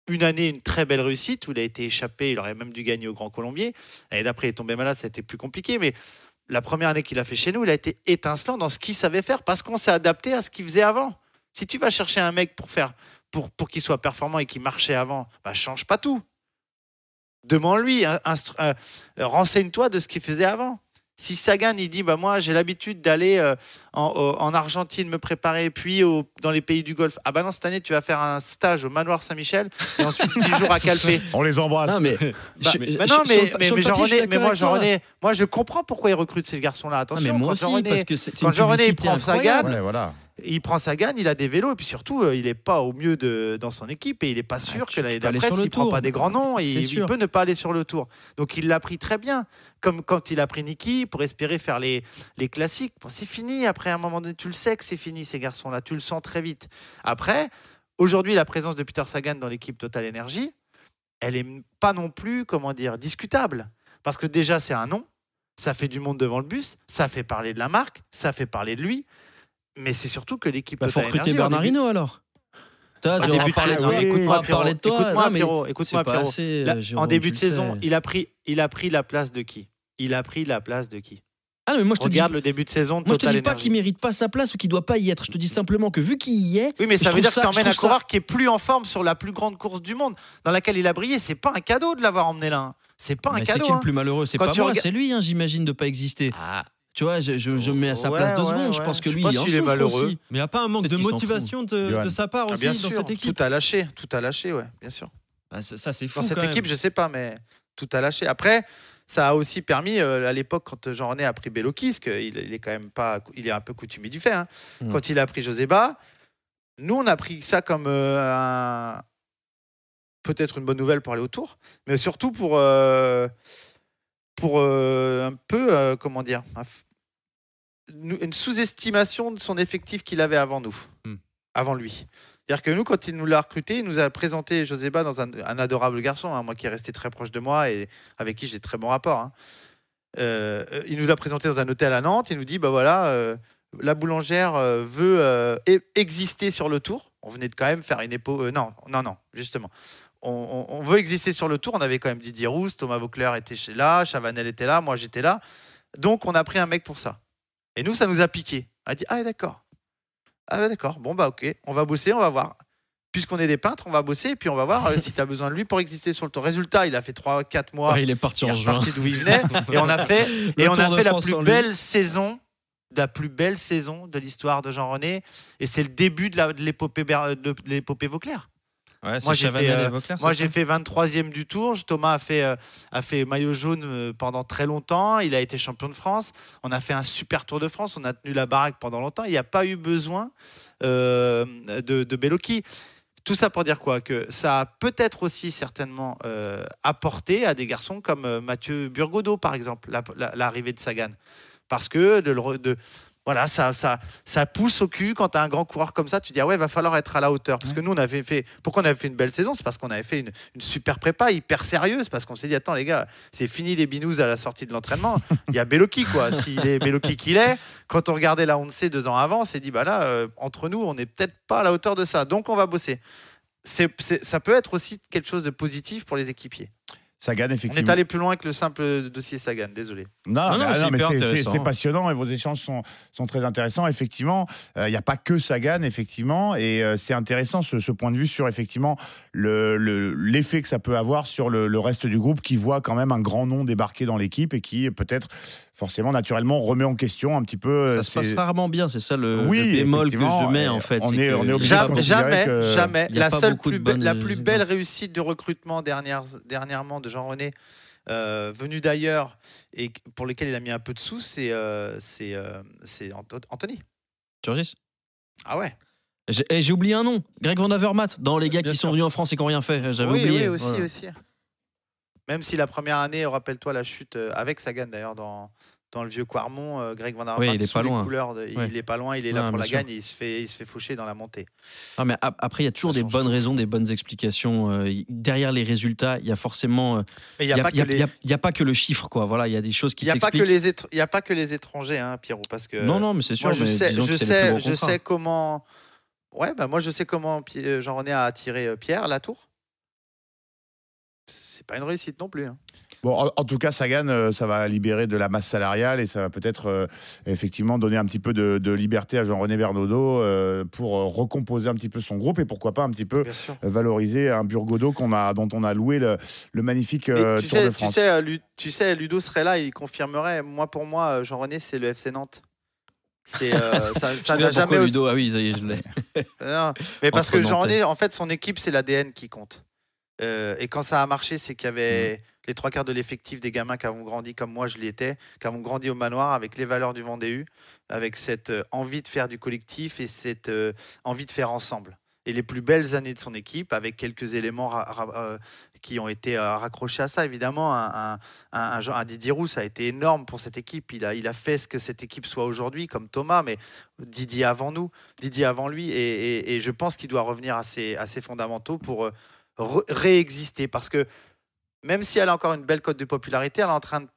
une année, une très belle réussite où il a été échappé. Il aurait même dû gagner au Grand Colombier. L'année d'après, il est tombé malade, ça a été plus compliqué. Mais la première année qu'il a fait chez nous, il a été étincelant dans ce qu'il savait faire parce qu'on s'est adapté à ce qu'il faisait avant. Si tu vas chercher un mec pour faire, pour, pour qu'il soit performant et qu'il marchait avant, bah, change pas tout. Demande-lui, hein, euh, renseigne-toi de ce qu'il faisait avant. Si Sagan, il dit, bah, moi, j'ai l'habitude d'aller euh, en, Argentine me préparer, puis au- dans les pays du Golfe. Ah bah non, cette année, tu vas faire un stage au manoir Saint-Michel et ensuite 10 jours à Calpé. On les embrasse. Non, mais. Bah, je- non, mais, mais, sur mais papier, moi, avec toi. Jean-René, moi, je comprends pourquoi il recrute ces garçons-là. Attention, mais moi quand aussi, Jean-René- parce que quand il publicité prend Sagan. Ouais, voilà. Il prend Sagan, il a des vélos, et puis surtout, euh, il n'est pas au mieux de, dans son équipe, et il n'est pas sûr tu- que l'année d'après, s'il ne prend pas des grands noms, il, il peut ne pas aller sur le tour. Donc il l'a pris très bien, comme quand il a pris Niki pour espérer faire les, les classiques. Bon, c'est fini, après, à un moment donné, tu le sais que c'est fini, ces garçons-là, tu le sens très vite. Après, aujourd'hui, la présence de Peter Sagan dans l'équipe Total Energy, elle est pas non plus, comment dire, discutable. Parce que déjà, c'est un nom, ça fait du monde devant le bus, ça fait parler de la marque, ça fait parler de lui, mais c'est surtout que l'équipe Bah, faut Total recruter en début- Bernardino alors. Toi, en tu début de parlé- saison, écoute-moi, parler de toi. écoute-moi, Pierrot, écoute-moi, c'est Pierrot. euh, en début de le saison, sais. il a pris, il a pris la place de qui? Il a pris la place de qui? Ah non, mais moi je te dis, Regarde le début de saison de moi, je te Total dis pas qu'il mérite pas sa place ou qu'il doit pas y être. Je te dis simplement que vu qu'il y est, Oui, mais ça veut dire que ça- tu emmènes un ça- coureur qui est plus en forme sur la plus grande course du monde, dans laquelle il a brillé. C'est pas un cadeau de l'avoir emmené là. hein. C'est pas un Mais c'est cadeau. qui le hein. plus malheureux? C'est pas moi, c'est lui, hein, j'imagine, de pas exister. Ah, Tu vois, je, je, je me mets à sa Ouais, place deux ouais, secondes. Je pense que Je lui, il est malheureux. aussi. Mais il n'y a pas un manque de motivation de, sa part ah, aussi bien dans sûr, cette équipe tout a lâché, tout a lâché, ouais, bien sûr. Ah, ça, ça, c'est fou. Dans cette quand même. équipe, je sais pas, mais tout a lâché. Après, ça a aussi permis euh, à l'époque quand Jean-René a pris parce qu'il il est quand même pas, il est un peu coutumier du fait. hein. Mm. Quand il a pris Joseba, nous on a pris ça comme euh, un- peut-être une bonne nouvelle pour aller au Tour, mais surtout pour euh, pour euh, un peu euh, comment dire un une sous-estimation de son effectif qu'il avait avant nous, Mm. avant lui. C'est-à-dire que nous, quand il nous l'a recruté, il nous a présenté Joseba dans un, un adorable garçon, hein, moi qui est resté très proche de moi et avec qui j'ai de très bons rapports. hein. Euh, il nous l'a présenté dans un hôtel à Nantes. Il nous dit bah voilà, euh, la boulangère euh, veut e- exister sur le tour. On venait de quand même faire une épo. non, non, non, justement. On, veut exister sur le tour. On avait quand même Didier Rousse, Thomas Vauclair était chez là, Chavanel était là, moi j'étais là. Donc on a pris un mec pour ça. Et nous, ça nous a piqué. On a dit ah d'accord. Ah d'accord. Bon bah ok, on va bosser, on va voir. Puisqu'on est des peintres, on va bosser et puis on va voir euh, si tu as besoin de lui pour exister sur le tour. Résultat, il a fait 3-4 mois. Ouais, il est parti Il est en juin. d'où il venait et on a fait Le et on a de fait la plus lui. belle saison la plus belle saison de l'histoire de Jean-René et c'est le début de de l'épopée de l'épopée Vauclair. Ouais, Moi, j'ai fait, euh, Moi j'ai fait 23e du tour, Thomas a fait euh, a fait maillot jaune euh, pendant très longtemps, il a été champion de France, on a fait un super Tour de France, on a tenu la baraque pendant longtemps, il n'y a pas eu besoin euh, de, de Bellocchi. Tout ça pour dire quoi? Que ça a peut-être aussi certainement apporté à des garçons comme Mathieu Burgodeau, par exemple, la- la- l'arrivée de Sagan. Parce que de, de- voilà, ça, ça, ça pousse au cul quand tu as un grand coureur comme ça. Tu dis, ah ouais, il va falloir être à la hauteur. Parce que nous, on avait fait. Pourquoi on avait fait une belle saison? C'est parce qu'on avait fait une, une super prépa, hyper sérieuse. Parce qu'on s'est dit, attends, les gars, c'est fini les binous à la sortie de l'entraînement. Il y a Bellocchi, quoi. S'il est Bellocchi qu'il est, quand on regardait la Honda deux ans avant, on s'est dit, bah là, euh, entre nous, on n'est peut-être pas à la hauteur de ça. Donc, on va bosser. Ça peut être aussi quelque chose de positif pour les équipiers. Sagan, On effectivement. est allé plus loin que le simple dossier Sagan, désolé. Non, Non, mais, non, c'est non, mais passionnant et vos échanges sont, sont très intéressants. Effectivement, Euh, il n'y a pas que Sagan, effectivement, et euh, c'est intéressant ce, ce point de vue sur effectivement le- le- l'effet que ça peut avoir sur le, le reste du groupe qui voit quand même un grand nom débarquer dans l'équipe et qui peut-être forcément naturellement remet en question un petit peu. euh, Ça se passe rarement bien, c'est ça le, Oui, le bémol que je mets et en fait. on est- on est obligé Jamais, jamais, que- jamais. La, seule plus la bonnes plus belle réussite de recrutement dernière, dernièrement de Jean-René, euh, venu d'ailleurs et pour lequel il a mis un peu de sous, c'est euh, c'est euh, Anthony. Turgis? Ah ouais. J'ai eh, j'ai oublié un nom, Greg Van Avermaet, dans les gars Bien qui sont venus en France et qui n'ont rien fait. J'avais Oui, oublié. oui, aussi, Voilà. aussi. Même si la première année, rappelle-toi la chute euh, avec Sagan d'ailleurs dans dans le vieux Quarmont, euh, Greg Van Aert, Oui, il est pas loin. couleurs de- Ouais. il est pas loin, il est là pour la sûr. gagne, et il se fait il se fait faucher dans la montée. Non, mais ap- après, il y a toujours des bonnes raisons, des bonnes explications. euh, derrière les résultats, il y a forcément. euh, Mais il n'y a, les a- a pas que le chiffre, quoi. Voilà, il y a des choses qui s'expliquent. il y a pas que les étrangers hein, Pierrot parce que Non, non, mais c'est sûr. Moi, je mais sais, je sais, je sais comment. Ouais, bah moi, je sais comment euh, Jean-René a attiré euh, Pierre Latour. C'est pas une réussite non plus. hein. Bon, en, en tout cas, Sagan, euh, ça va libérer de la masse salariale et ça va peut-être euh, effectivement donner un petit peu de, de liberté à Jean-René Bernaudot euh, pour euh, recomposer un petit peu son groupe et pourquoi pas un petit peu valoriser un Burgodo qu'on a, dont on a loué le, le magnifique euh, tu, Tour sais, de tu, France. sais, euh, Lu- tu sais, Ludo serait là, il confirmerait. Moi, pour moi, Jean-René, c'est le FC Nantes. C'est euh, ça, ça sais n'a jamais. Ludo, ah oui, ça y est, je l'ai. Non, mais parce Entre que Jean-René, en fait, son équipe, c'est l'ADN qui compte. Euh, et quand ça a marché, c'est qu'il y Mm. avait les trois quarts de l'effectif des gamins qui ont grandi comme moi, je l'étais, qui ont grandi au manoir avec les valeurs du Vendée U, avec cette euh, envie de faire du collectif et cette euh, envie de faire ensemble. Et les plus belles années de son équipe, avec quelques éléments qui ont été raccrochés à ça, évidemment. Un, un, un- un genre- un Didier Roux, ça a été énorme pour cette équipe. Il a, il a fait ce que cette équipe soit aujourd'hui, comme Thomas, mais Didier avant nous, Didier avant lui. Et, et- et je pense qu'il doit revenir à ses, à ses fondamentaux pour réexister. Parce que même si elle a encore une belle cote de popularité, elle est en train de,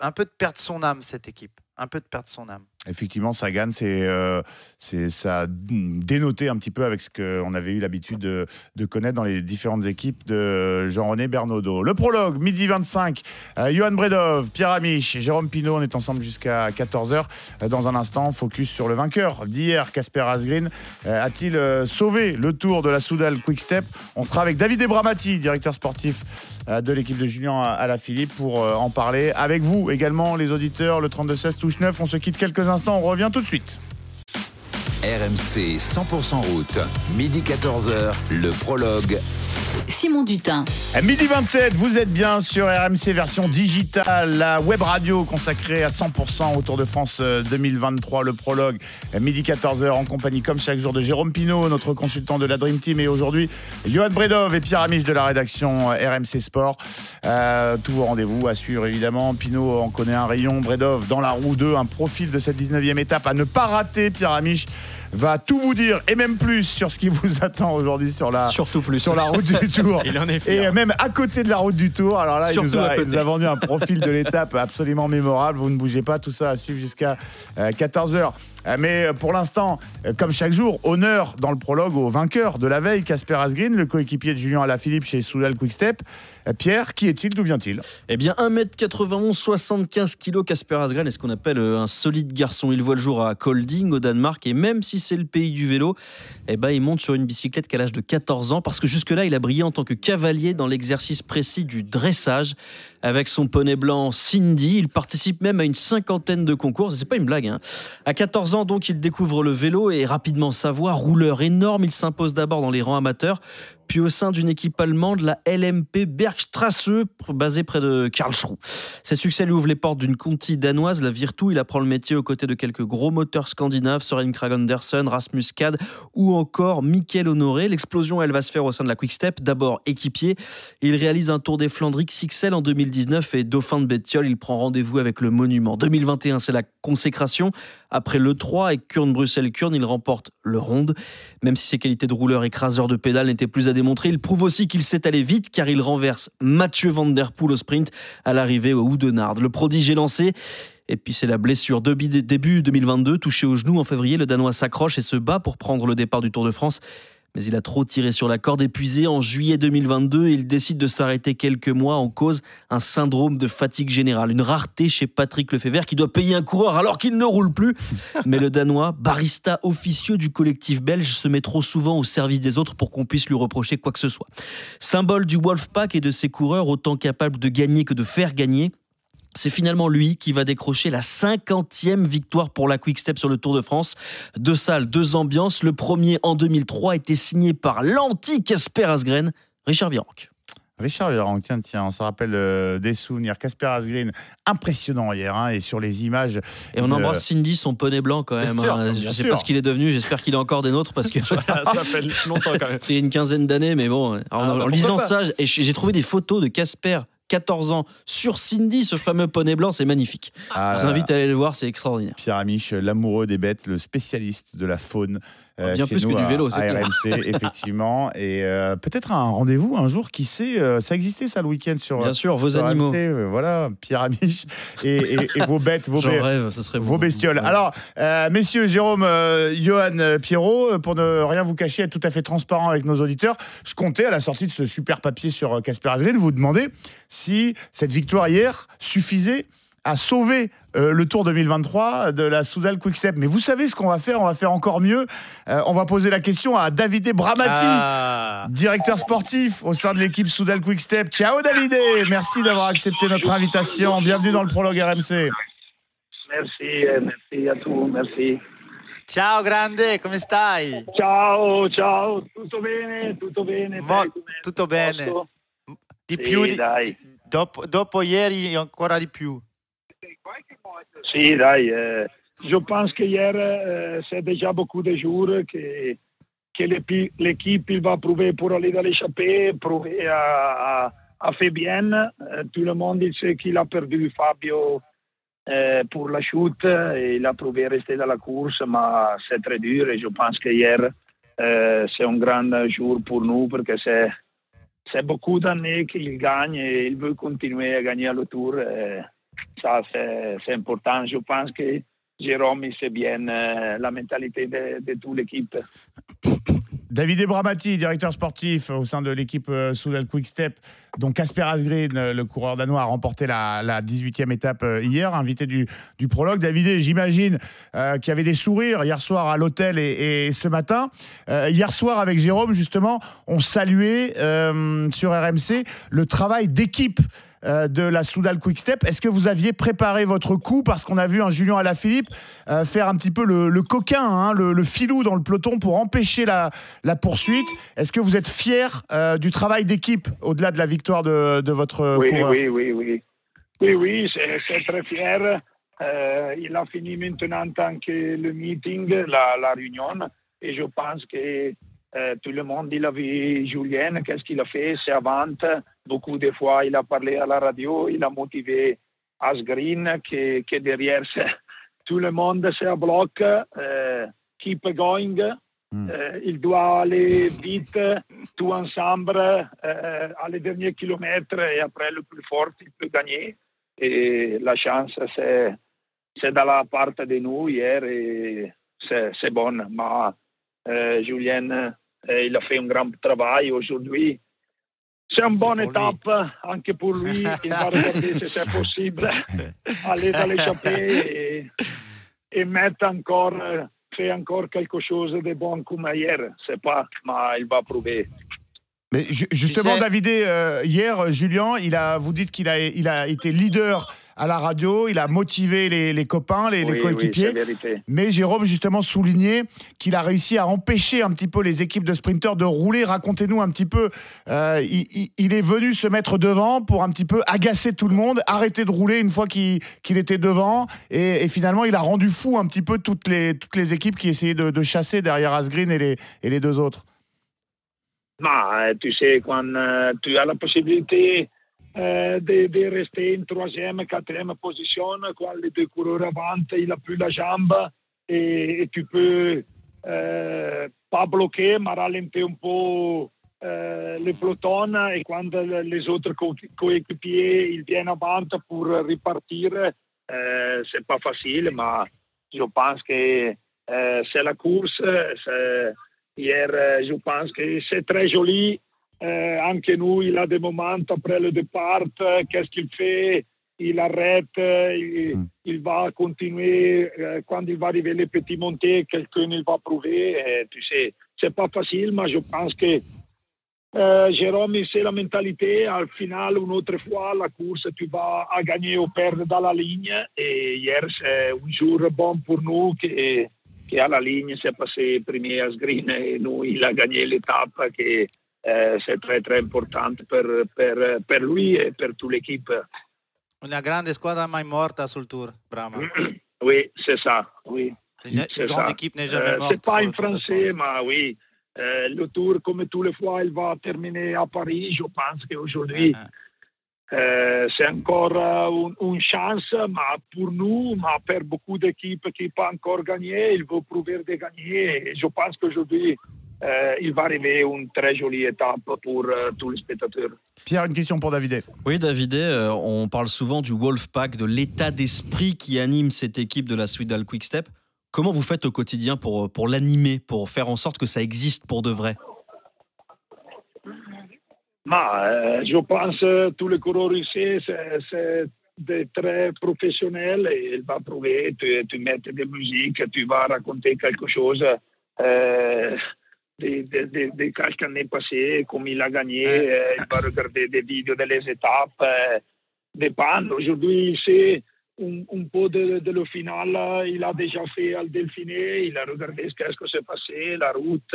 un peu de perdre son âme, cette équipe. Un peu de perdre son âme. Effectivement, Sagan, c'est euh, c'est- ça a dénoté un petit peu avec ce qu'on avait eu l'habitude de, connaître dans les différentes équipes de Jean-René Bernaudot. Le prologue, midi 25, euh, Johan Bredov, Pierre Amiche, Jérôme Pinault, on est ensemble jusqu'à 14h. Euh, dans un instant, focus sur le vainqueur d'hier, Casper Asgreen. Euh, A-t-il sauvé le tour de la Soudal Quick Step? On sera avec David Ebramati, directeur sportif de l'équipe de Julien Alaphilippe pour euh, en parler avec vous également les auditeurs le 32 16 touche 9 on se quitte quelques instants. On revient tout de suite. RMC 100% route, midi 14h, le prologue. Simon Dutin. À midi 27, vous êtes bien sur RMC version digitale, la web radio consacrée à 100% au Tour de France euh, 2023, le prologue, midi 14h en compagnie comme chaque jour de Jérôme Pinault, notre consultant de la Dream Team et aujourd'hui Johan Bredov et Pierre Amiche de la rédaction euh, RMC Sport. Euh, tous vos rendez-vous à suivre évidemment. Pinot en connaît un rayon, Bredov dans la roue 2, un profil de cette 19e étape à ne pas rater. Pierre Amiche va tout vous dire et même plus sur ce qui vous attend aujourd'hui sur la, Surtout plus. sur la route du Tour. Il en est Et fier. euh, même à côté de la route du Tour. Alors là, il nous, a, il côté. nous a vendu un profil de l'étape absolument mémorable. Vous ne bougez pas, tout ça à suivre jusqu'à 14h. Mais euh, pour l'instant, euh, comme chaque jour, honneur dans le prologue au vainqueur de la veille, Casper Asgreen, le coéquipier de Julien Alaphilippe chez Soudal Quickstep. Euh, Pierre, qui est-il D'où vient-il? Eh bien, 1m91, 75 kg, Casper Asgreen est ce qu'on appelle euh, un solide garçon. Il voit le jour à Kolding, au Danemark, et même si c'est le pays du vélo, eh ben, il monte sur une bicyclette qu'à l'âge de 14 ans, parce que jusque-là, il a brillé en tant que cavalier dans l'exercice précis du dressage. Avec son poney blanc Cindy, il participe même à une cinquantaine de concours. C'est pas une blague. hein. À 14 ans, donc, il découvre le vélo et rapidement sa voie. Rouleur énorme, il s'impose d'abord dans les rangs amateurs, puis au sein d'une équipe allemande, la LMP Bergstrasse, basée près de Karlsruhe. Ses succès lui ouvrent les portes d'une Conti danoise, la Virtu. Il apprend le métier aux côtés de quelques gros moteurs scandinaves, Søren Kragh Andersen, Rasmus Kad ou encore Michael Honoré. L'explosion, elle va se faire au sein de la Quick Step. D'abord équipier, il réalise un Tour des Flandres XXL en 2019 et dauphin de Bettiol, il prend rendez-vous avec le monument. 2021, c'est la consécration. Après le 3 et Kurn-Bruxelles-Kurn, il remporte le Ronde. Même si ses qualités de rouleur écraseur de pédale n'étaient plus à il prouve aussi qu'il sait aller vite car il renverse Mathieu Van Der Poel au sprint à l'arrivée au Oudenard. Le prodige est lancé. Et puis c'est la blessure début 2022, touché au genou en février, le Danois s'accroche et se bat pour prendre le départ du Tour de France. Mais il a trop tiré sur la corde épuisé. En juillet 2022, il décide de s'arrêter quelques mois en cause un syndrome de fatigue générale. Une rareté chez Patrick Lefebvre qui doit payer un coureur alors qu'il ne roule plus. Mais le Danois, barista officieux du collectif belge, se met trop souvent au service des autres pour qu'on puisse lui reprocher quoi que ce soit. Symbole du Wolfpack et de ses coureurs autant capables de gagner que de faire gagner. C'est finalement lui qui va décrocher la 50e victoire pour la Quick Step sur le Tour de France. Deux salles, deux ambiances. Le premier en 2003 était signé par l'anti-Casper Asgreen, Richard Virenque. Richard Virenque, tiens, tiens, on se rappelle euh, des souvenirs. Casper Asgreen, impressionnant hier, hein, et sur les images. Et on embrasse Cindy, son poney blanc quand même. Sûr, hein. Je sais sûr. pas ce qu'il est devenu, j'espère qu'il a encore des nôtres parce que Ça, ça fait longtemps quand même. c'est une quinzaine d'années, mais bon, en, Ah, en lisant ça, j'ai trouvé des photos de Casper. 14 ans sur Cindy, ce fameux poney blanc, c'est magnifique. Ah Je là vous invite à aller le voir, c'est extraordinaire. Pierre Amiche, l'amoureux des bêtes, le spécialiste de la faune euh, Bien chez plus que du à- vélo, à, c'est clair. RMC, effectivement. Et euh, peut-être un rendez-vous un jour, qui sait. euh, ça existait ça le week-end sur. Bien sûr, vos sur animaux. RMC, voilà, Pierre Amiche et, et- et vos bêtes, vos J'en bêtes. rêve, ce serait Vos beau. bestioles. Ouais. Alors, messieurs, Jérôme, Johan, Pierrot, pour ne rien vous cacher, être tout à fait transparent avec nos auditeurs, je comptais à la sortie de ce super papier sur Casper Asgreen vous demander si cette victoire hier suffisait à sauver euh, le Tour 2023 de la Soudal Quickstep. Mais vous savez ce qu'on va faire? On va faire encore mieux. Euh, on va poser la question à Davide Bramati. Ah. Directeur sportif au sein de l'équipe Soudal Quickstep. Ciao Davide, merci d'avoir accepté notre invitation. Bienvenue dans le prologue RMC. Merci, merci a tu, merci. Ciao grande, come stai? Ciao, ciao, tutto bene, tutto bene. Mo- dai, tutto bene. Posto? Di Sì, più di, dai. dopo, dopo ieri ancora di più. Si, dai. eh, je pense que hier, euh, c'est déjà beaucoup de jours que, que l'équipe va prouver pour aller dans l'échappée, prouver à, à, à fait bien. Euh, tout le monde sait qu'il a perdu Fabio euh, pour la chute et il a prouvé de rester dans la course, mais très dur et je pense que hier, euh, c'est un grand jour pour nous parce que c'est, beaucoup d'années qu'il gagne et il veut continuer à gagner le tour. et ça, c'est, important. Je pense que Jérôme, il sait bien euh, la mentalité de, toute l'équipe. David Bramati, directeur sportif au sein de l'équipe euh, Soudal Quickstep, dont Casper Asgreen, euh, le coureur danois, a remporté la, la 18e étape hier, invité du, prologue. David, j'imagine euh, qu'il y avait des sourires hier soir à l'hôtel et, ce matin. Hier soir, avec Jérôme, justement, on saluait sur RMC le travail d'équipe euh, de la Soudal Quickstep. Est-ce que vous aviez préparé votre coup Parce qu'on a vu un Julien Alaphilippe euh, faire un petit peu le, le coquin, hein, le, le filou dans le peloton pour empêcher la, la poursuite? Est-ce que vous êtes fier euh, du travail d'équipe au-delà de la victoire de, de votre Oui, coureur? oui, oui, oui. Oui, oui, c'est, très fier. Il a fini maintenant tant que le meeting, la, la réunion, et je pense que euh, tout le monde, il a vu Julien, qu'est-ce qu'il a fait, c'est avant. Beaucoup de fois, il a parlé à la radio, il a motivé Asgreen, que, que derrière, tout le monde, c'est à bloc, euh, keep going. Euh, il doit aller vite, tout ensemble, euh, à les derniers kilomètres et après le plus fort, il peut gagner. Et la chance, c'est, c'est dans la part de nous hier et c'est, c'est bon. Mais Julien, il a fait un grand travail aujourd'hui. C'est une bonne étape, anche pour lui. Il va regarder si c'est possible, aller dans l'échappée et, et mettre encore, faire encore quelque chose de bon comme hier. Pas, mais il va prouver. Mais ju- justement, sais- David, euh, hier, Julien, il a, vous dites qu'il a, il a été leader à la radio, il a motivé les, les copains, les, Oui, coéquipiers. mais Jérôme, justement, soulignait qu'il a réussi à empêcher un petit peu les équipes de sprinteurs de rouler. Racontez-nous un petit peu. euh, il, il- il est venu se mettre devant pour un petit peu agacer tout le monde, arrêter de rouler une fois qu'il était devant. Et, et finalement, il a rendu fou un petit peu toutes les, toutes les équipes qui essayaient de, de chasser derrière Asgreen et les, et les deux autres. Ma, euh, tu sais, quand euh, tu as la possibilité euh, de, de rester en troisième, quatrième position, quand les deux coureurs avant, il n'a plus la jambe et, et tu peux euh, pas bloquer, mais ralentir un peu euh, le peloton et quand le- les autres co- coéquipiers ils viennent avant pour repartir, euh, c'est pas facile, mais je pense que euh, c'est la course. c'est- Hier, euh, je pense que c'est très joli. Euh, anche nous, il a des moments après le départ. euh, Qu'est-ce qu'il fait Il arrête. euh, Il, il va continuer. euh, Quand il va arriver les petits montées, quelqu'un il va prouver. Et tu sais, c'est pas facile, mais je pense que euh, Jérôme, sait la mentalité. Al final, une autre fois, la course, tu vas à gagner ou perdre dans la ligne. Et hier, c'est un jour bon pour nous que, que à la ligne, c'est passé premier à Sgreen et nous, il a gagné l'étape que euh, c'est très, très importante pour, pour, pour lui et pour toute l'équipe. Una grande squadra mai morta sul tour, Brahma. Oui, c'est ça. Oui. Une, C'est une grande ça. équipe n'est jamais Euh, morte. C'est pas sur en le Tour de français, mais oui. Euh, le tour, comme tous les fois, il va terminer à Paris. Je pense qu'aujourd'hui, euh, c'est encore euh, une, chance, mais pour nous, mais pour beaucoup d'équipes qui n'ont pas encore gagné, il faut prouver de gagner. Et je pense qu'aujourd'hui, euh, il va arriver une très jolie étape pour euh, tous les spectateurs. Pierre, une question pour David. Oui, David, euh, on parle souvent du Wolfpack, de l'état d'esprit qui anime cette équipe de la Swidal Quickstep. Comment vous faites au quotidien pour, pour l'animer, pour faire en sorte que ça existe pour de vrai? Ma, euh, je pense que tous les coureurs ici, c'est- c'est des très professionnels il va prouver, tu, tu mets des musiques, tu vas raconter quelque chose euh, de, de, de, de quelques années passées, comme il a gagné, euh, il va regarder des vidéos des étapes, euh, dépend. Aujourd'hui, il sait un, un peu de, de le final, il a déjà fait al Delfiné, il a regardé ce qu'est-ce que s'est passé, la route,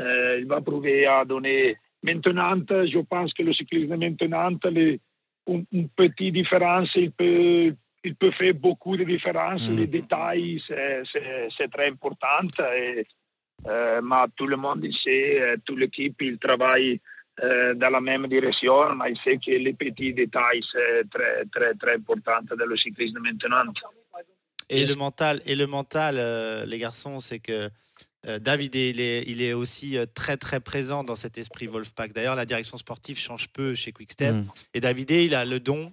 euh, il va prouver à donner Maintenant, je pense que le cyclisme maintenant, les, une, une petite différence, il peut, il peut faire beaucoup de différences. Mm. Les détails, c'est- c'est c'est très important. Et, euh, mais tout le monde il sait, euh, toute l'équipe, il travaille euh, dans la même direction, mais il sait que les petits détails, c'est très, très, très important dans le cyclisme maintenant. Et le mental, et le mental euh, les garçons, c'est que euh, David, il est, il est aussi euh, très très présent dans cet esprit Wolfpack. D'ailleurs, la direction sportive change peu chez Quickstep. Mm. Et David, il a le don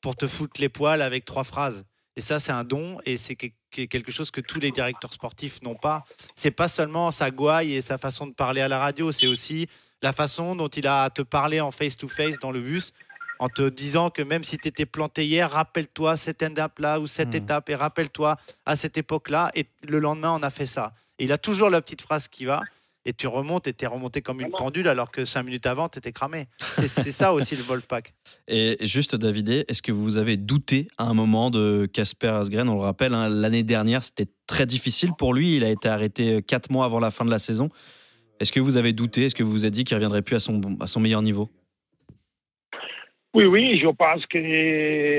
pour te foutre les poils avec trois phrases. Et ça, c'est un don et c'est que- que- quelque chose que tous les directeurs sportifs n'ont pas. C'est pas seulement sa gouaille et sa façon de parler à la radio, c'est aussi la façon dont il a à te parler en face-to-face dans le bus en te disant que même si tu étais planté hier, rappelle-toi cette étape-là ou cette étape et rappelle-toi à cette époque-là. Et le lendemain, on a fait ça. Et il a toujours la petite phrase qui va. Et tu remontes et tu es remonté comme une pendule alors que cinq minutes avant, tu étais cramé. C'est ça aussi le Wolfpack. Et juste, David, est-ce que vous avez douté à un moment de Casper Asgren? On le rappelle, hein, l'année dernière, c'était très difficile pour lui. Il a été arrêté quatre mois avant la fin de la saison. Est-ce que vous avez douté? Est-ce que vous vous êtes dit qu'il ne reviendrait plus à son, à son meilleur niveau? Oui, oui, je pense que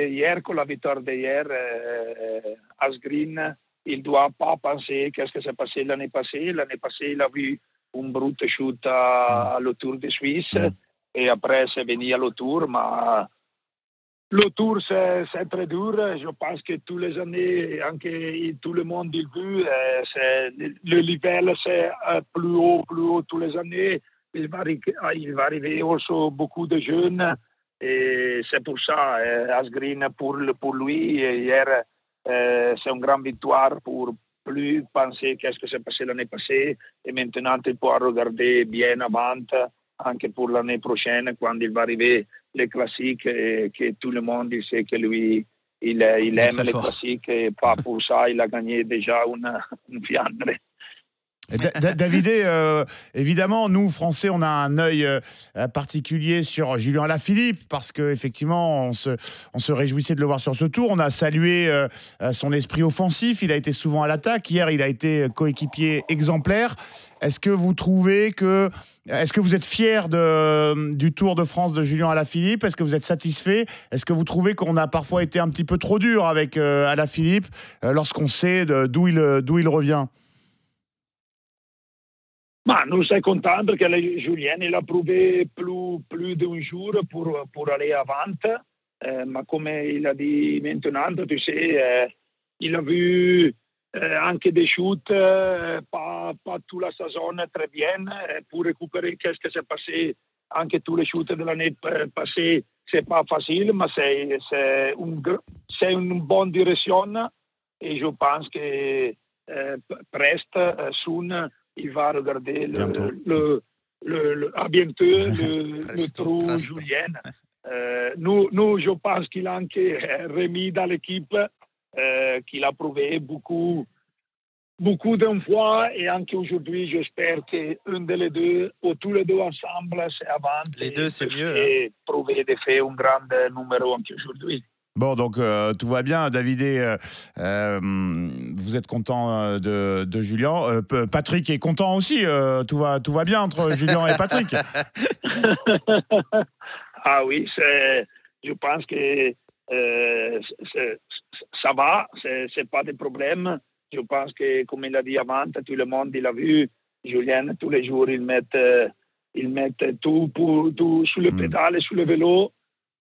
hier, con la victoire d'hier, euh, Asgreen, il ne doit pas penser qu'est-ce qui s'est passé l'année passée. L'année passée, il a vu un brut shoot à, à le Tour de Suisse et après, c'est venu à le Tour. Mais le Tour, c'est très dur. Je pense que tous les années, anche tout le monde il vu, euh, le level, c'est euh, plus haut, plus haut tous les années. Il va, arri- il va arriver aussi beaucoup de jeunes. Et c'est pour ça, euh, Asgreen, pour, le- pour lui, hier, euh, c'est une grande victoire pour plus penser qu'est-ce que s'est passé l'année passée. Et maintenant, il peut regarder bien avant, anche pour l'année prochaine, quand il va arriver les classiques, et que tout le monde sait que lui, il, aime les fort. classiques et pas pour ça, il a gagné déjà une, une fiandre. Et Da- Da- Davidé, euh, évidemment, nous, Français, on a un œil euh, particulier sur Julien Alaphilippe parce qu'effectivement, on se, on se réjouissait de le voir sur ce tour. On a salué euh, son esprit offensif. Il a été souvent à l'attaque. Hier, il a été coéquipier exemplaire. Est-ce que vous trouvez que. Est-ce que vous êtes fier du Tour de France de Julien Alaphilippe Est-ce que vous êtes satisfait? Est-ce que vous trouvez qu'on a parfois été un petit peu trop dur avec Alaphilippe lorsqu'on sait d'où il, d'où il revient? Ma nous sommes contents parce que le- Julien il a prouvé plus, plus d'un jour pour, pour aller avant. Euh, mais comme il a tu sais, euh, il a vu euh, anche des shoots, euh, pas, pas toute la saison très bien. Euh, pour récupérer qu'est-ce qui s'est passé, anche tous les shoots de l'année euh, passée, c'est pas facile, mais c'est, c'est, gr- c'est une bonne direction. Et je pense que p- presque, euh, soon, il va regarder le, le, le, le- à bientôt le, le trou Julien. Euh, nous, nous, je pense qu'il a anche remis dans l'équipe, euh, qu'il a prouvé beaucoup, beaucoup d'une fois et anche aujourd'hui, j'espère qu'un de les deux, ou tous les deux ensemble, c'est avant. Les deux, c'est mieux. hein. Et prouver de faire un grand numéro anche aujourd'hui. Bon, donc euh, tout va bien, David. et, euh, euh, vous êtes content de, de Julien. Patrick est content aussi. tout, va, tout va bien entre Julien et Patrick. ah oui, je pense que ça va, c'est c'est pas de problème. Je pense que, comme il a dit avant, tout le monde il a vu Julien tous les jours, il met, il met tout, pour, tout sur le pédale et sur le vélo.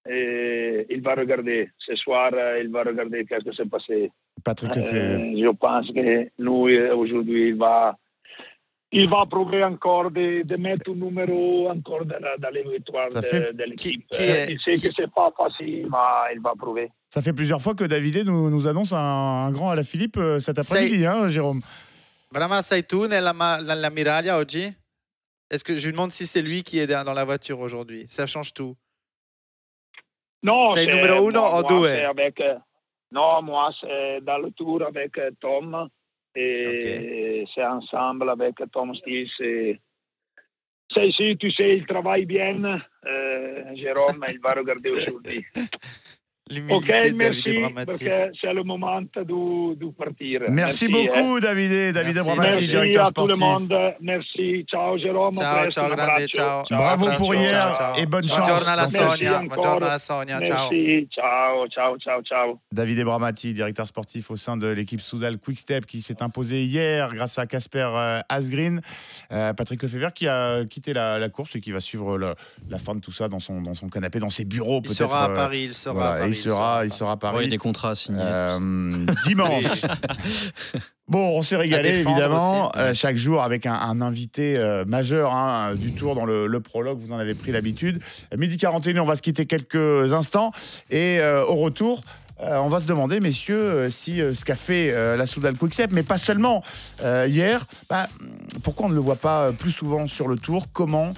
Et il va regarder. Ce soir, euh, il va regarder qu'est-ce qui s'est passé. Patrick Euh, je pense que nous, euh, aujourd'hui, il va, il va prouver encore de, de mettre un numéro encore dans, dans les victoires de, l'équipe. Qui- qui Euh, est- il sait que c'est pas facile, mais il va prouver. Ça fait plusieurs fois que Davidé nous, nous annonce un, un grand à la Philippe cet après-midi, hein, Jérôme. Vraiment, sei tu nella, nella Miraglia oggi Est-ce que je lui demande si c'est lui qui est dans la voiture aujourd'hui Ça change tout. Non, C'est le c'est- numéro uno moi, o moi, due? c'est avec, euh, Non, moi, c'est dans le tour avec euh, Tom. Et c'est ensemble avec Tom Stills. Et... C'est ici, tu sais, il travaille bien. Euh, Jérôme, il va regarder aujourd'hui. Ok, Davide merci, c'est le moment de, de partir. Merci, beaucoup, Davidé. David Merci, Bramati, Merci directeur à tout le sportif. monde. Merci. Ciao, Jérôme. Ciao, Presto, ciao, grande, ciao. Bravo pour hier ciao, et bonne chance. Buongiorno alla Merci Sonia. Buongiorno alla Sonia. Ciao. Merci. Ciao, ciao, ciao, ciao. David Bramati, directeur sportif au sein de l'équipe Soudal Quickstep qui s'est imposé hier grâce à Casper euh, Asgreen. Euh, Patrick Lefebvre qui a quitté la, la course et qui va suivre le- la fin de tout ça dans son, dans son canapé, dans ses bureaux Il sera à euh, Paris. Il sera voilà, à Paris. Il sera, il sera à Paris. Ouais, des contrats à signer. Euh, dimanche. Bon, on s'est régalé évidemment aussi. euh, chaque jour avec un, un invité euh, majeur hein, du tour dans le, le prologue. Vous en avez pris l'habitude. Midi 41, on va se quitter quelques instants et euh, au retour. Euh, on va se demander, messieurs, euh, si euh, ce qu'a fait la Soudal Quickstep, mais pas seulement hier, bah, pourquoi on ne le voit pas plus souvent sur le tour? Comment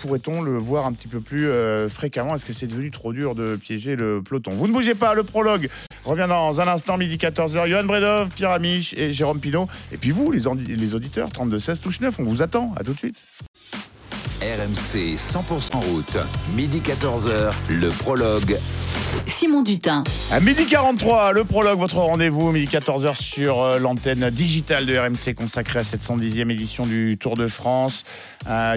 pourrait-on le voir un petit peu plus fréquemment? Est-ce que c'est devenu trop dur de piéger le peloton? Vous ne bougez pas, le prologue revient dans un instant, midi 14h. Johan Bredov, Pierre Amiche et Jérôme Pinault. Et puis vous, les auditeurs, 32-16 touche 9, on vous attend. À tout de suite. RMC 100% route, midi 14h, le prologue. Simon Dutin. À midi 43, le prologue, votre rendez-vous, midi 14h sur euh, l'antenne digitale de RMC consacrée à cette 110e édition du Tour de France.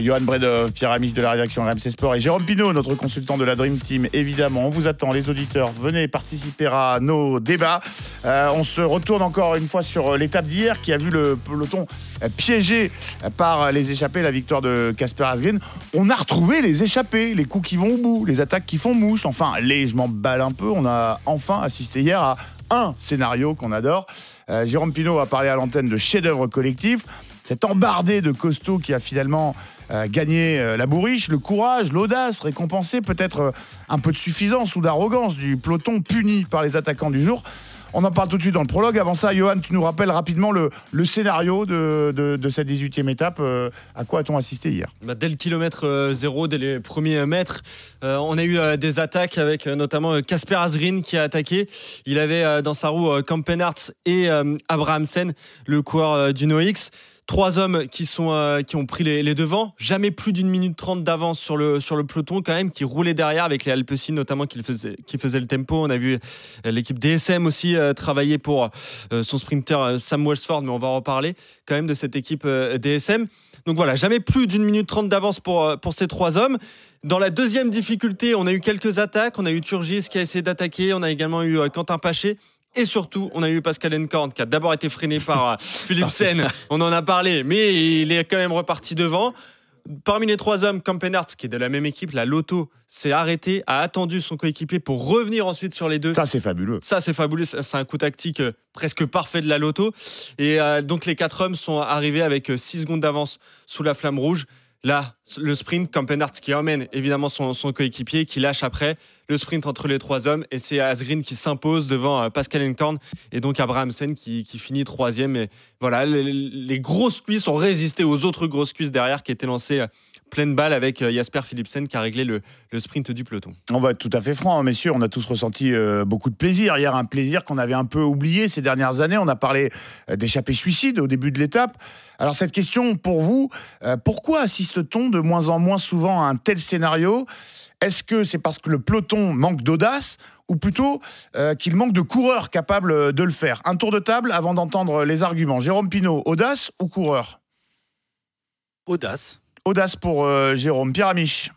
Johan Bredov, Pierre Amiche de la rédaction RMC Sport et Jérôme Pinault, notre consultant de la Dream Team. Évidemment, on vous attend, les auditeurs. Venez participer à nos débats. Euh, on se retourne encore une fois sur euh, l'étape d'hier qui a vu le peloton piégé par les échappés, la victoire de Casper Asgreen. On a retrouvé les échappés, les coups qui vont au bout, les attaques qui font mouche. Enfin, les je m'emballe un peu. On a enfin assisté hier à un scénario qu'on adore. Euh, Jérôme Pinault a parlé à l'antenne de chef-d'œuvre collectif. Cet embardé de costaud qui a finalement euh, gagné euh, la bourriche, le courage, l'audace, récompensé peut-être un peu de suffisance ou d'arrogance du peloton puni par les attaquants du jour. On en parle tout de suite dans le prologue. Avant ça, Johan, tu nous rappelles rapidement le, scénario de, de- cette 18e étape. Euh, à quoi a-t-on assisté hier? Bah, dès le kilomètre euh, zéro, dès les premiers mètres, euh, on a eu des attaques avec notamment Casper Asgreen qui a attaqué. Il avait dans sa roue Campenarts et Abrahamsen, le coureur du NoX. Trois hommes qui, sont, euh, qui ont pris les, devants. Jamais plus d'une minute trente d'avance sur le, sur le peloton, quand même, qui roulait derrière avec les Alpecin, notamment, qui faisaient, qui faisaient le tempo. On a vu euh, l'équipe DSM aussi euh, travailler pour son sprinter Sam Welsford, mais on va en reparler quand même de cette équipe DSM. Donc voilà, jamais plus d'une minute trente d'avance pour, pour ces trois hommes. Dans la deuxième difficulté, on a eu quelques attaques. On a eu Turgis qui a essayé d'attaquer. On a également eu Quentin Paché. Et surtout, on a eu Pascal Encorn qui a d'abord été freiné par euh, Philippe Sen. On en a parlé, mais il est quand même reparti devant. Parmi les trois hommes, Campenarts, qui est de la même équipe, la Lotto, s'est arrêté, a attendu son coéquipier pour revenir ensuite sur les deux. Ça, c'est fabuleux. Ça, c'est fabuleux. C'est un coup tactique euh, presque parfait de la loto. Et euh, donc, les quatre hommes sont arrivés avec 6 secondes d'avance sous la flamme rouge. Là, le sprint, Campenart qui emmène évidemment son, coéquipier, qui lâche après le sprint entre les trois hommes. Et c'est Asgreen qui s'impose devant euh, Pascal Encorn et donc Abrahamsen qui, qui finit troisième. Et voilà, les, les grosses cuisses ont résisté aux autres grosses cuisses derrière qui étaient lancées euh, pleine balle avec euh, Jasper Philipsen qui a réglé le, le sprint du peloton. On va être tout à fait franc, hein, messieurs. On a tous ressenti euh, beaucoup de plaisir. Hier, un plaisir qu'on avait un peu oublié ces dernières années. On a parlé euh, d'échappée suicide au début de l'étape. Alors, cette question pour vous, euh, pourquoi assiste-t-on de moins en moins souvent à un tel scénario? Est-ce que c'est parce que le peloton manque d'audace ou plutôt euh, qu'il manque de coureurs capables de le faire? Un tour de table avant d'entendre les arguments. Jérôme Pinault, audace ou coureur? Audace. Audace pour euh, Jérôme. Pierre Amiche,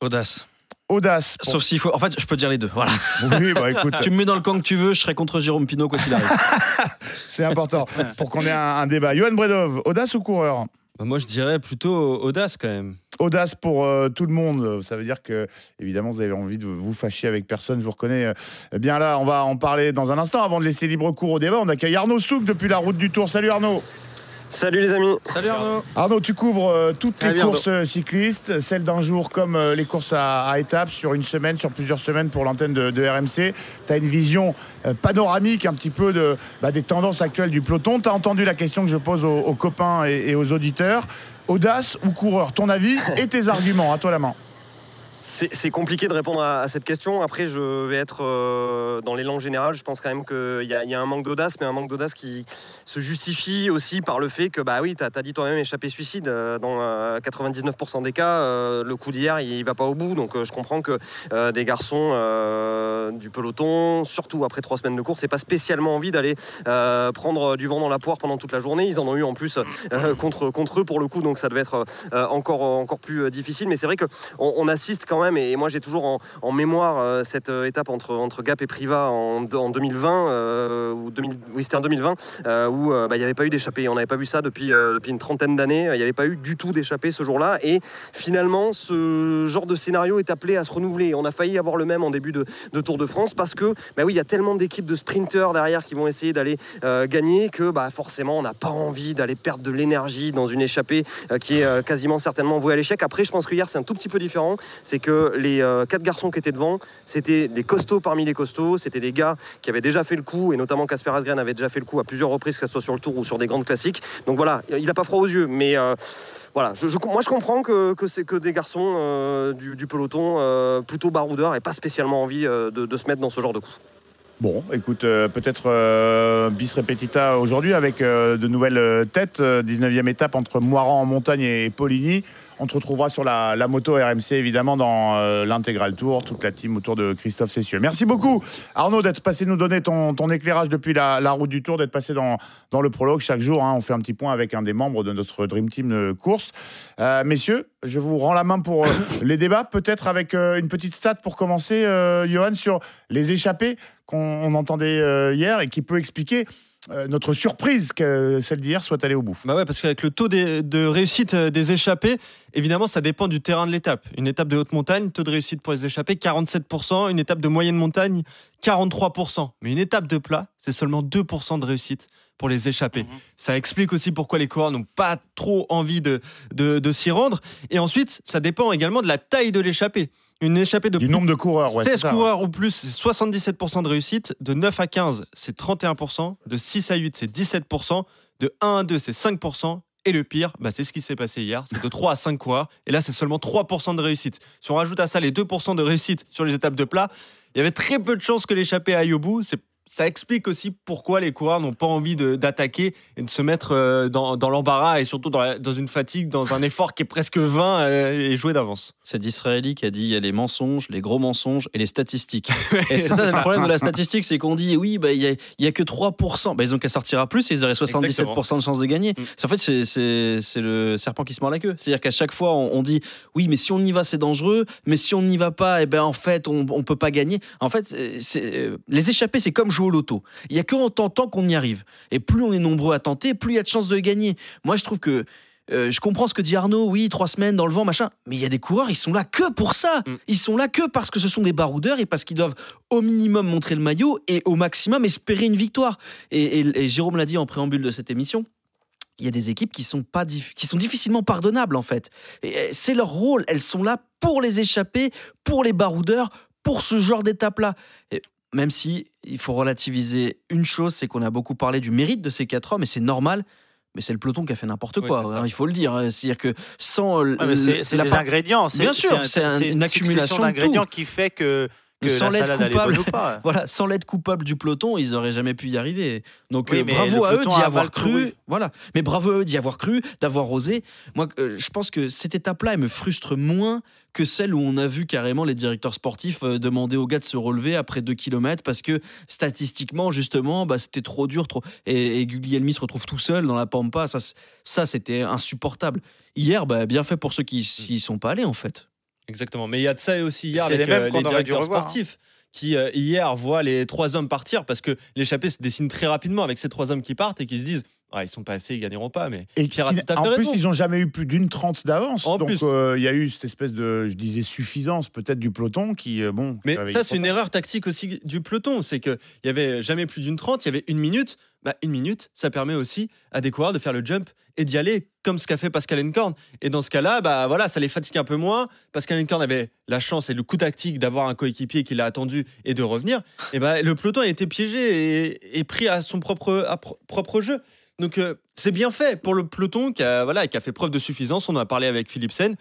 Audace. audace. pour- Sauf s'il faut. En fait, je peux dire les deux. Voilà. Oui, bah écoute. tu me mets dans le camp que tu veux, je serai contre Jérôme Pinot quoi qu'il arrive. C'est important pour qu'on ait un, un débat. Johan Bredov, audace ou coureur? Bah, moi, je dirais plutôt audace quand même. Audace pour euh, tout le monde. Ça veut dire que, évidemment, vous avez envie de vous fâcher avec personne. Je vous reconnais euh, bien là. On va en parler dans un instant. Avant de laisser libre cours au débat, on accueille Arnaud Souk depuis la route du Tour. Salut Arnaud. Salut les amis. Salut Arnaud. Arnaud, tu couvres euh, toutes Salut les Arnaud. courses euh, cyclistes, celles d'un jour comme euh, les courses à, à étapes, sur une semaine, sur plusieurs semaines pour l'antenne de, de RMC. Tu as une vision euh, panoramique un petit peu de, bah, des tendances actuelles du peloton. Tu as entendu la question que je pose aux, aux copains et, et aux auditeurs. Audace ou coureur? Ton avis et tes arguments. À toi la main. C'est compliqué de répondre à, cette question. Après, je vais être euh, dans l'élan général. Je pense quand même qu'il y, a- il un manque d'audace, mais un manque d'audace qui se justifie aussi par le fait que, bah oui, tu as, dit toi-même échappé suicide. euh, dans euh, 99% des cas, euh, le coup d'hier, il, va pas au bout. Donc, euh, je comprends que euh, des garçons euh, du peloton, surtout après trois semaines de course, c'est pas spécialement envie d'aller euh, prendre du vent dans la poire pendant toute la journée. Ils en ont eu en plus euh, contre, contre eux pour le coup, donc ça devait être euh, encore, encore plus euh, difficile. Mais c'est vrai qu'on on assiste quand même, et moi j'ai toujours en, mémoire euh, cette euh, étape entre, Gap et Priva en, en 2020, euh, ou 2000 oui c'était en 2020, euh, où bah, il n'y avait pas eu d'échappée. On n'avait pas vu ça depuis, une trentaine d'années. Il n'y avait pas eu du tout d'échappée ce jour-là. Et finalement, ce genre de scénario est appelé à se renouveler. On a failli avoir le même en début de, Tour de France parce que, bah oui, il y a tellement d'équipes de sprinteurs derrière qui vont essayer d'aller gagner que bah, forcément, on n'a pas envie d'aller perdre de l'énergie dans une échappée qui est quasiment certainement vouée à l'échec. Après, je pense que hier, c'est un tout petit peu différent. C'est les euh, quatre garçons qui étaient devant, c'était les costauds parmi les costauds. C'était des gars qui avaient déjà fait le coup, et notamment Casper Asgren avait déjà fait le coup à plusieurs reprises, que ce soit sur le tour ou sur des grandes classiques. Donc voilà, il n'a pas froid aux yeux, mais. euh, voilà, je, moi je comprends que, c'est que des garçons euh, du, peloton plutôt baroudeurs et pas spécialement envie de, se mettre dans ce genre de coup. Bon, écoute, peut-être bis repetita aujourd'hui avec de nouvelles têtes. euh, 19e étape entre Moiran en montagne et Poligny. On te retrouvera sur la, moto RMC évidemment dans euh, l'intégral tour, toute la team autour de Christophe Cessieux. Merci beaucoup Arnaud d'être passé nous donner ton, éclairage depuis la, route du tour, d'être passé dans, le prologue chaque jour. hein. on fait un petit point avec un des membres de notre Dream Team de course. Euh, messieurs, je vous rends la main pour euh, les débats, peut-être avec une petite stat pour commencer, Johan, sur les échappés qu'on on entendait hier et qui peut expliquer euh, notre surprise que celle d'hier soit allée au bout. Bah ouais, parce qu'avec le taux de réussite euh, des échappés, évidemment, ça dépend du terrain de l'étape. Une étape de haute montagne, taux de réussite pour les échappés, 47%. Une étape de moyenne montagne, 43%. Mais une étape de plat, c'est seulement 2% de réussite pour les échappés. Mhm. Ça explique aussi pourquoi les coureurs n'ont pas trop envie de, de, de s'y rendre. Et ensuite, ça dépend également de la taille de l'échappée. Une échappée de Du plus- nombre de coureurs, ouais. 16 c'est ça, ouais. coureurs ou plus, c'est 77% de réussite. De 9 à 15, c'est 31%. De 6 à 8, c'est 17%. De 1 à 2, c'est 5%. Et le pire, bah, c'est ce qui s'est passé hier. C'est de 3 à 5 coureurs. Et là, c'est seulement 3% de réussite. Si on rajoute à ça les 2% de réussite sur les étapes de plat, il y avait très peu de chances que l'échappée aille au bout. C'est ça explique aussi pourquoi les coureurs n'ont pas envie d'attaquer et de se mettre euh, dans, dans l'embarras et surtout dans, la- dans une fatigue, dans un effort qui est presque vain euh, et joué d'avance. C'est d'Israéli qui a dit il y a les mensonges, les gros mensonges et les statistiques. et c'est ça le problème de la statistique, c'est qu'on dit oui, bah, il n'y a, a que 3%. Bah, ils ont qu'à sortir à plus et ils auraient 77% de chances de gagner. Mm. C'est- En fait, c'est- le serpent qui se mord la queue. C'est-à-dire qu'à chaque fois, on, on dit oui, mais si on y va, c'est dangereux. Mais si on n'y va pas, eh ben, en fait, on ne peut pas gagner. En fait, euh, les échappées, c'est comme jouer au loto. Il n'y a que en tentant qu'on y arrive. Et plus on est nombreux à tenter, plus il y a de chances de gagner. Moi, je trouve que euh, je comprends ce que dit Arnaud, oui, trois semaines dans le vent, machin. Mais il y a des coureurs, ils sont là que pour ça. Mm. Ils sont là que parce que ce sont des baroudeurs et parce qu'ils doivent au minimum montrer le maillot et au maximum espérer une victoire. Et, et- et Jérôme l'a dit en préambule de cette émission. Il y a des équipes qui sont pas qui sont difficilement pardonnables en fait. C'est leur rôle. Elles sont là pour les échapper, pour les baroudeurs, pour ce genre d'étape-là. Même si il faut relativiser une chose, c'est qu'on a beaucoup parlé du mérite de ces quatre hommes et c'est normal. Mais c'est le peloton qui a fait n'importe quoi. hein, il faut le dire. C'est-à-dire que sans Ouais, mais c'est des part- ingrédients. c'est- Bien sûr, c'est un- une accumulation d'ingrédients qui fait que, que Sans la elle est coupable. bonne ou pas. Voilà, sans l'aide coupable du peloton, ils auraient jamais pu y arriver. Donc Oui, euh, mais bravo à eux d'y avoir cru. Voilà, mais bravo à eux d'y avoir cru, d'avoir osé. Moi, euh, je pense que cette étape-là, elle me frustre moins que celle où on a vu carrément les directeurs sportifs euh, demander aux gars de se relever après 2 km parce que statistiquement, justement, bah, c'était trop dur. Trop... Et, et Guglielmi se retrouve tout seul dans la pampa. Ça, ça c'était insupportable. Hier, bah, bien fait pour ceux qui n'y sont pas allés, en fait. Exactement. Mais il y a de ça aussi hier avec les mêmes euh, les directeurs revoir, hein. sportifs qui euh, hier voient les trois hommes partir parce que l'échappée se dessine très rapidement avec ces trois hommes qui partent et qui se disent ouais, ils sont pas assez, ils gagneront pas. Mais Et Pierre qui- en plus, ils n'ont jamais eu plus d'une trente d'avance. Donc, euh, il y a eu cette espèce de, je disais, suffisance peut-être du peloton qui, euh, bon. Mais ça, c'est une erreur tactique aussi du peloton. C'est qu'il y avait jamais plus d'une 30, il y avait une minute. Bah, une minute, ça permet aussi à des coureurs de faire le jump et d'y aller, comme ce qu'a fait Pascal Encorn. Et dans ce cas-là, bah, voilà, ça les fatigue un peu moins. Pascal Encorn avait la chance et le coup tactique d'avoir un coéquipier qui l'a attendu et de revenir. Et bah, le peloton a été piégé et, pris à son propre, propre jeu. Donc euh, c'est bien fait pour le peloton qui a, voilà, qui a fait preuve de suffisance. On en a parlé avec Philipsen.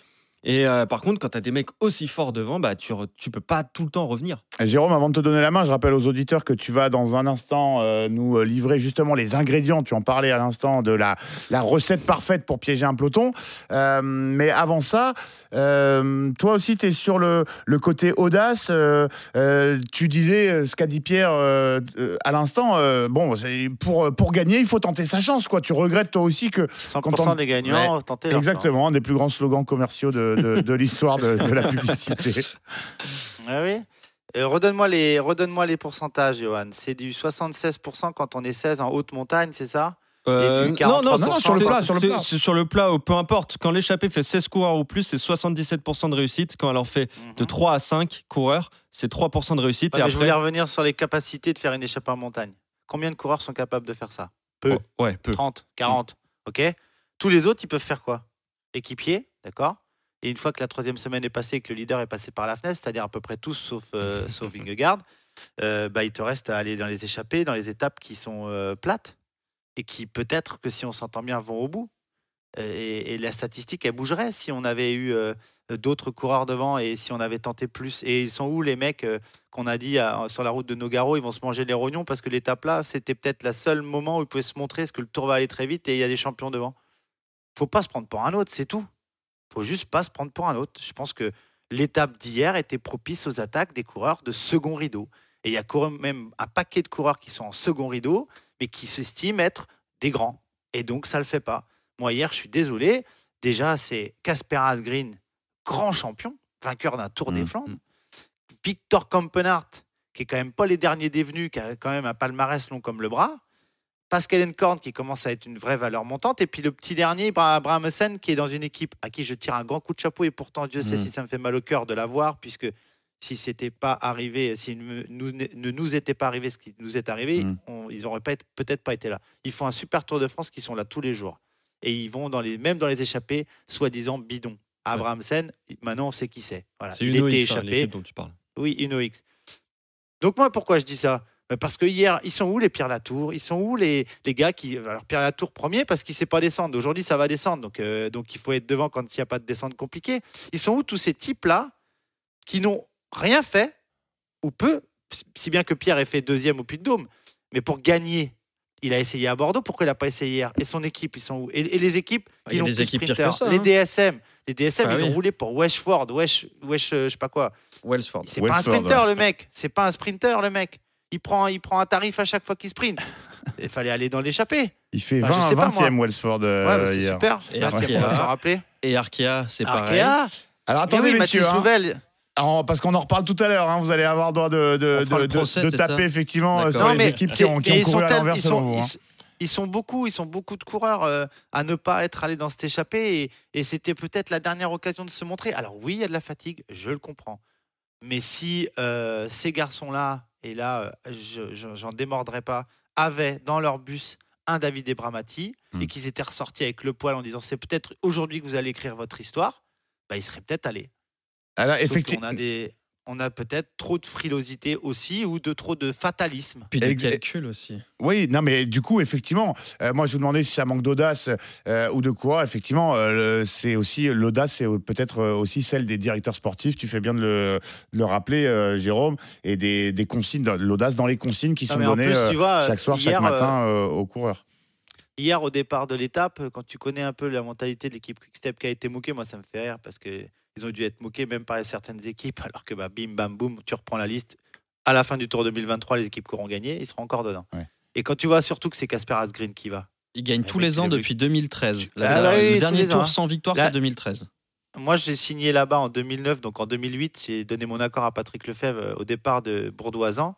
Et euh, par contre, quand tu as des mecs aussi forts devant, bah, tu, tu peux pas tout le temps revenir. Et Jérôme, avant de te donner la main, je rappelle aux auditeurs que tu vas dans un instant euh, nous euh, livrer justement les ingrédients. Tu en parlais à l'instant de la, recette parfaite pour piéger un peloton. Mais avant ça, euh, toi aussi, tu es sur le, le côté audace. Euh, euh, tu disais ce qu'a dit Pierre à l'instant. bon, pour, pour gagner, il faut tenter sa chance. Quoi. Tu regrettes toi aussi que. 100% quand on- des gagnants Ouais, tenter leur Exactement, un des plus grands slogans commerciaux de, de- de l'histoire de, de la publicité. Ah oui Redonne-moi les, redonne les pourcentages, Johan. C'est du 76% quand on est 16 en haute montagne, c'est ça? Euh, Et du non, non, 43% non, sur le plat, sur le plat. Sur le plat, peu importe. Quand l'échappée fait 16 coureurs ou plus, c'est 77% de réussite. Quand elle en fait de 3 à 5 coureurs, c'est 3% de réussite. Mhm. Ouais, et mais Je voulais revenir sur les capacités de faire une échappée en montagne. Combien de coureurs sont capables de faire ça? Peu. Oh, ouais, peu. 30, 40. OK? Tous les autres, ils peuvent faire quoi? Équipier, d'accord? Et une fois que la troisième semaine est passée et que le leader est passé par la fenêtre, c'est-à-dire à peu près tous sauf, euh, sauf Vingegaard, euh, bah, il te reste à aller dans les échappées, dans les étapes qui sont euh, plates et qui peut-être que si on s'entend bien vont au bout. Et, et la statistique, elle bougerait si on avait eu euh, d'autres coureurs devant et si on avait tenté plus. Et ils sont où les mecs euh, qu'on a dit sur la route de Nogaro Ils vont se manger les rognons parce que l'étape là, c'était peut-être le seul moment où ils pouvaient se montrer parce que le tour va aller très vite et il y a des champions devant. Faut pas se prendre pour un autre, c'est tout. Faut juste pas se prendre pour un autre. Je pense que l'étape d'hier était propice aux attaques des coureurs de second rideau. Et il y a même un paquet de coureurs qui sont en second rideau, mais qui s'estiment être des grands. Et donc, ça le fait pas. Moi, hier, je suis désolé. Déjà, c'est Casper Asgreen, grand champion, vainqueur d'un Tour des Flandres. Victor Kampenhardt, qui est quand même pas les derniers dévenus, qui a quand même un palmarès long comme le bras. Pascal Encorn, qui commence à être une vraie valeur montante. Et puis le petit dernier, Bra- Bramesen, qui est dans une équipe à qui je tire un grand coup de chapeau. Et pourtant, Dieu sait Mm. si ça me fait mal au cœur de la voir, puisque si c'était pas arrivé, si ne nous, ne nous était pas arrivé ce qui nous est arrivé, Mm. on- ils n'auraient peut-être pas été là. Ils font un super Tour de France qui sont là tous les jours. Et ils vont dans les, même dans les échappées, soi-disant bidons. Abrahamsen, maintenant on sait qui c'est. Voilà. C'est Il une était hein, échappé. dont tu parles. Oui, une OX. Donc moi, pourquoi je dis ça? Ben, Parce que hier, ils sont où les Pierre Latour? Ils sont où les, les gars qui... Alors Pierre Latour premier parce qu'il ne sait pas descendre. Aujourd'hui, ça va descendre. Donc, euh, donc il faut être devant quand il n'y a pas de descente compliquée. Ils sont où tous ces types-là qui n'ont rien fait ou peu, si bien que Pierre ait fait deuxième au Puy-de-Dôme. Mais pour gagner, il a essayé à Bordeaux. Pourquoi il n'a pas essayé hier? Et son équipe, ils sont où? Et, et les équipes Ah, qui n'ont des plus sprinter, ça, les hein. DSM. Les DSM, Bah ils ont roulé pour Weshford, Wesh, Wesh, euh, je sais pas quoi. Wellsford. C'est pas un sprinter, le mec. C'est pas un sprinter, le mec. Il prend, il prend un tarif à chaque fois qu'il sprint. Il fallait aller dans l'échappée. Il fait Bah, 20, je sais pas, 20e moi. Wellsford euh, Ouais, bah, hier. super. Et 20e, Arkea. on va s'en rappeler. Et Arkea, c'est pareil. Arkea. Alors attendez, Mais oui, messieurs. Mathis hein. Louvel. Alors, parce qu'on en reparle tout à l'heure, hein, vous allez avoir droit de, de, On fera de, le de- procès, de taper ça effectivement euh, sur Non, les mais équipes qui ont, qui ont couru sont à l'envers ils selon sont- vous. ils hein. sont beaucoup, ils sont beaucoup de coureurs euh, à ne pas être allés dans cette échappée et, et c'était peut-être la dernière occasion de se montrer. Alors oui, il y a de la fatigue, je le comprends. Mais si euh, ces garçons-là, et là, euh, je je- j'en démordrai pas, avaient dans leur bus un David Ebramati Hmm. et qu'ils étaient ressortis avec le poil en disant c'est peut-être aujourd'hui que vous allez écrire votre histoire, bah, ils seraient peut-être allés. Alors, Sauf effecti- qu'on a des, on a peut-être trop de frilosité aussi ou de trop de fatalisme. Puis des calculs aussi. Oui, non, mais du coup, effectivement, euh, moi je vous demandais si ça manque d'audace euh, ou de quoi. Effectivement, euh, c'est aussi l'audace, c'est peut-être aussi celle des directeurs sportifs. Tu fais bien de le, de le rappeler, euh, Jérôme, et des, des consignes, de l'audace dans les consignes qui Non, sont données plus, euh, tu vois, chaque soir, hier, chaque matin euh, aux coureurs. Hier, au départ de l'étape, quand tu connais un peu la mentalité de l'équipe Quickstep qui a été moquée, moi ça me fait rire parce que ils ont dû être moqués même par certaines équipes, alors que bah, bim, bam, boum, tu reprends la liste. À la fin du Tour 2023, les équipes qui auront gagné, ils seront encore dedans. Ouais. Et quand tu vois surtout que c'est Casper Asgreen qui va, Il gagne Mais tous les ans le- depuis 2013. Ah La- bah oui, le dernier ans, tour hein. sans victoire, c'est 2013. Moi, j'ai signé là-bas en 2009, donc en 2008, j'ai donné mon accord à Patrick Lefebvre euh, au départ de Bourdoisan.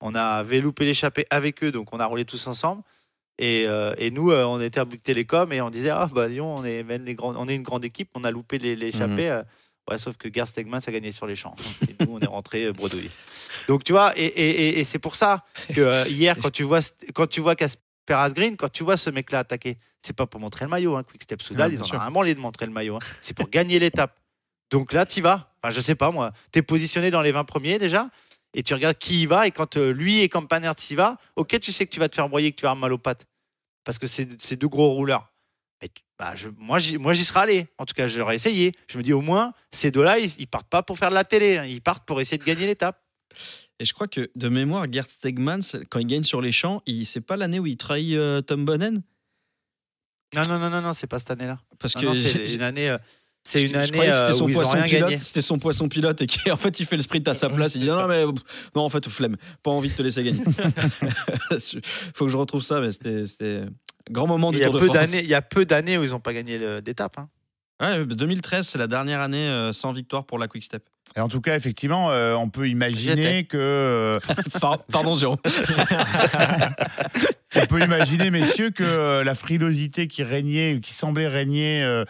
On avait loupé l'échappée avec eux, donc on a roulé tous ensemble. Et, euh, et nous, euh, on était à Bouygues Télécom et on disait ah bah disons, on est même les grands, on est une grande équipe, on a loupé les- l'échappée. euh, ouais, sauf que Gerd Stegman a gagné sur les champs. Et nous, on est rentré bredouille. Donc tu vois, et, et- et- et c'est pour ça que euh, hier, quand tu vois quand tu vois Casper Asgreen, quand tu vois ce mec-là attaquer, c'est pas pour montrer le maillot. Hein. Quick-Step Soudal, Ouais, ils en ont vraiment les de montrer le maillot. hein. C'est pour gagner l'étape. Donc là, tu vas. Enfin, je sais pas moi. Tu es positionné dans les 20 premiers déjà. Et tu regardes qui y va. Et quand euh, lui et Campanert y va, ok, tu sais que tu vas te faire broyer, que tu vas avoir mal aux pattes. Parce que c'est deux gros rouleurs. Bah, je- moi, j'y serais allé. En tout cas, j'aurais essayé. Je me dis au moins, ces deux-là, ils, ils partent pas pour faire de la télé. hein. Ils partent pour essayer de gagner l'étape. Et je crois que de mémoire, Gerd Stegmans, quand il gagne sur les champs, c'est pas l'année où il trahit euh, Tom Bonnen Non, non, non, non, non, c'est pas cette année-là. Parce Ah que non, c'est une année. euh, C'est une année euh, c'était son où ils ont poisson rien pilote. gagné. C'était son poisson pilote et qui en fait il fait le sprint à sa place. Il dit non, mais non en fait flemme, pas envie de te laisser gagner. Faut que je retrouve ça, mais c'était grand moment du Il y, a Tour de peu France. d'années, il y a peu d'années où ils n'ont pas gagné d'étape. hein. Ouais, 2013 c'est la dernière année euh, sans victoire pour la Quick Step. Et en tout cas, effectivement, euh, on peut imaginer que. euh, Par- Pardon Jérôme. on peut imaginer, messieurs, que euh, la frilosité qui régnait, qui semblait régner, euh,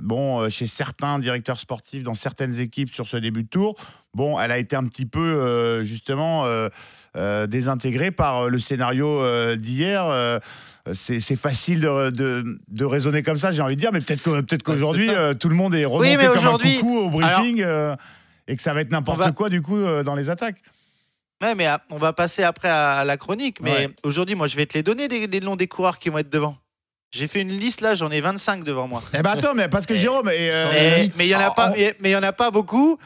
bon, chez certains directeurs sportifs dans certaines équipes sur ce début de tour, bon, elle a été un petit peu euh, justement euh, euh, désintégrée par le scénario euh, d'hier. euh, c'est facile de, de, de raisonner comme ça, j'ai envie de dire, mais peut-être peut-être qu'aujourd'hui, euh, tout le monde est remonté mais comme un aujourd'hui- coucou au briefing euh, et que ça va être n'importe va- quoi, du coup, euh, dans les attaques. Ouais, mais ah, on va passer après à, à la chronique. Mais Ouais. aujourd'hui, moi, je vais te les donner des, des noms des coureurs qui vont être devant. J'ai fait une liste là, j'en ai 25 devant moi. Eh ben attends, mais parce que Jérôme. et, euh, Mais il y en a pas, en- mais mais il y en a pas beaucoup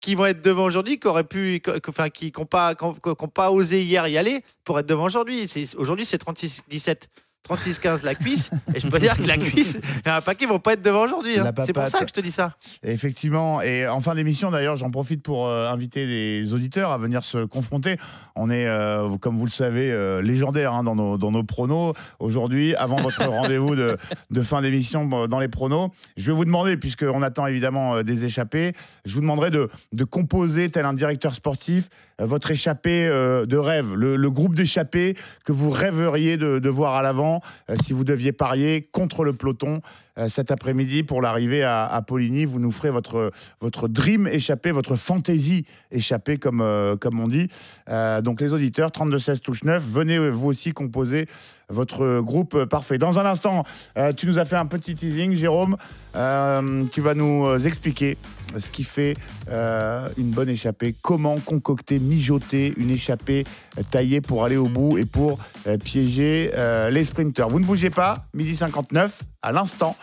qui vont être devant aujourd'hui, qui auraient pu, qui- enfin, qui n'ont pas, qui ont- qui ont pas osé hier y aller pour être devant aujourd'hui. Aujourd'hui, c'est 36-17. 36-15 la cuisse, et je peux dire que la cuisse, il y a un paquet qui vont pas être devant aujourd'hui. hein. C'est pour ça que je te dis ça. Effectivement, et en fin d'émission d'ailleurs, j'en profite pour euh, inviter les auditeurs à venir se confronter. On est, euh, comme vous le savez, euh, légendaire hein, dans, nos, dans nos pronos. Aujourd'hui, avant votre rendez-vous de, de fin d'émission dans les pronos, je vais vous demander, puisqu'on attend évidemment des échappées, je vous demanderai de, de composer, tel un directeur sportif, votre échappée euh, de rêve, le, groupe d'échappées que vous rêveriez de, voir à l'avant euh, si vous deviez parier contre le peloton euh, cet après-midi pour l'arrivée à, Poligny. Vous nous ferez votre, votre dream échappé, votre fantaisie échappée, comme, euh, comme on dit. Euh, donc les auditeurs, 32-16 touche 9, venez euh, vous aussi composer votre groupe euh, parfait. Dans un instant, euh, tu nous as fait un petit teasing, Jérôme. Euh, tu vas nous euh, expliquer ce qui fait euh, une bonne échappée, comment concocter, mijoter une échappée euh, taillée pour aller au bout et pour euh, piéger euh, les sprinteurs. Vous ne bougez pas, midi 59, à l'instant,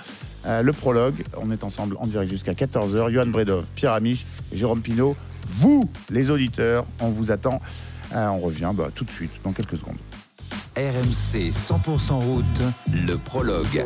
euh, le prologue. On est ensemble en direct jusqu'à 14h. Johan Bredov, Pierre Amiche, Jérôme Pinault. Vous, les auditeurs, on vous attend. Euh, on revient bah, tout de suite, dans quelques secondes. RMC 100% route, le prologue.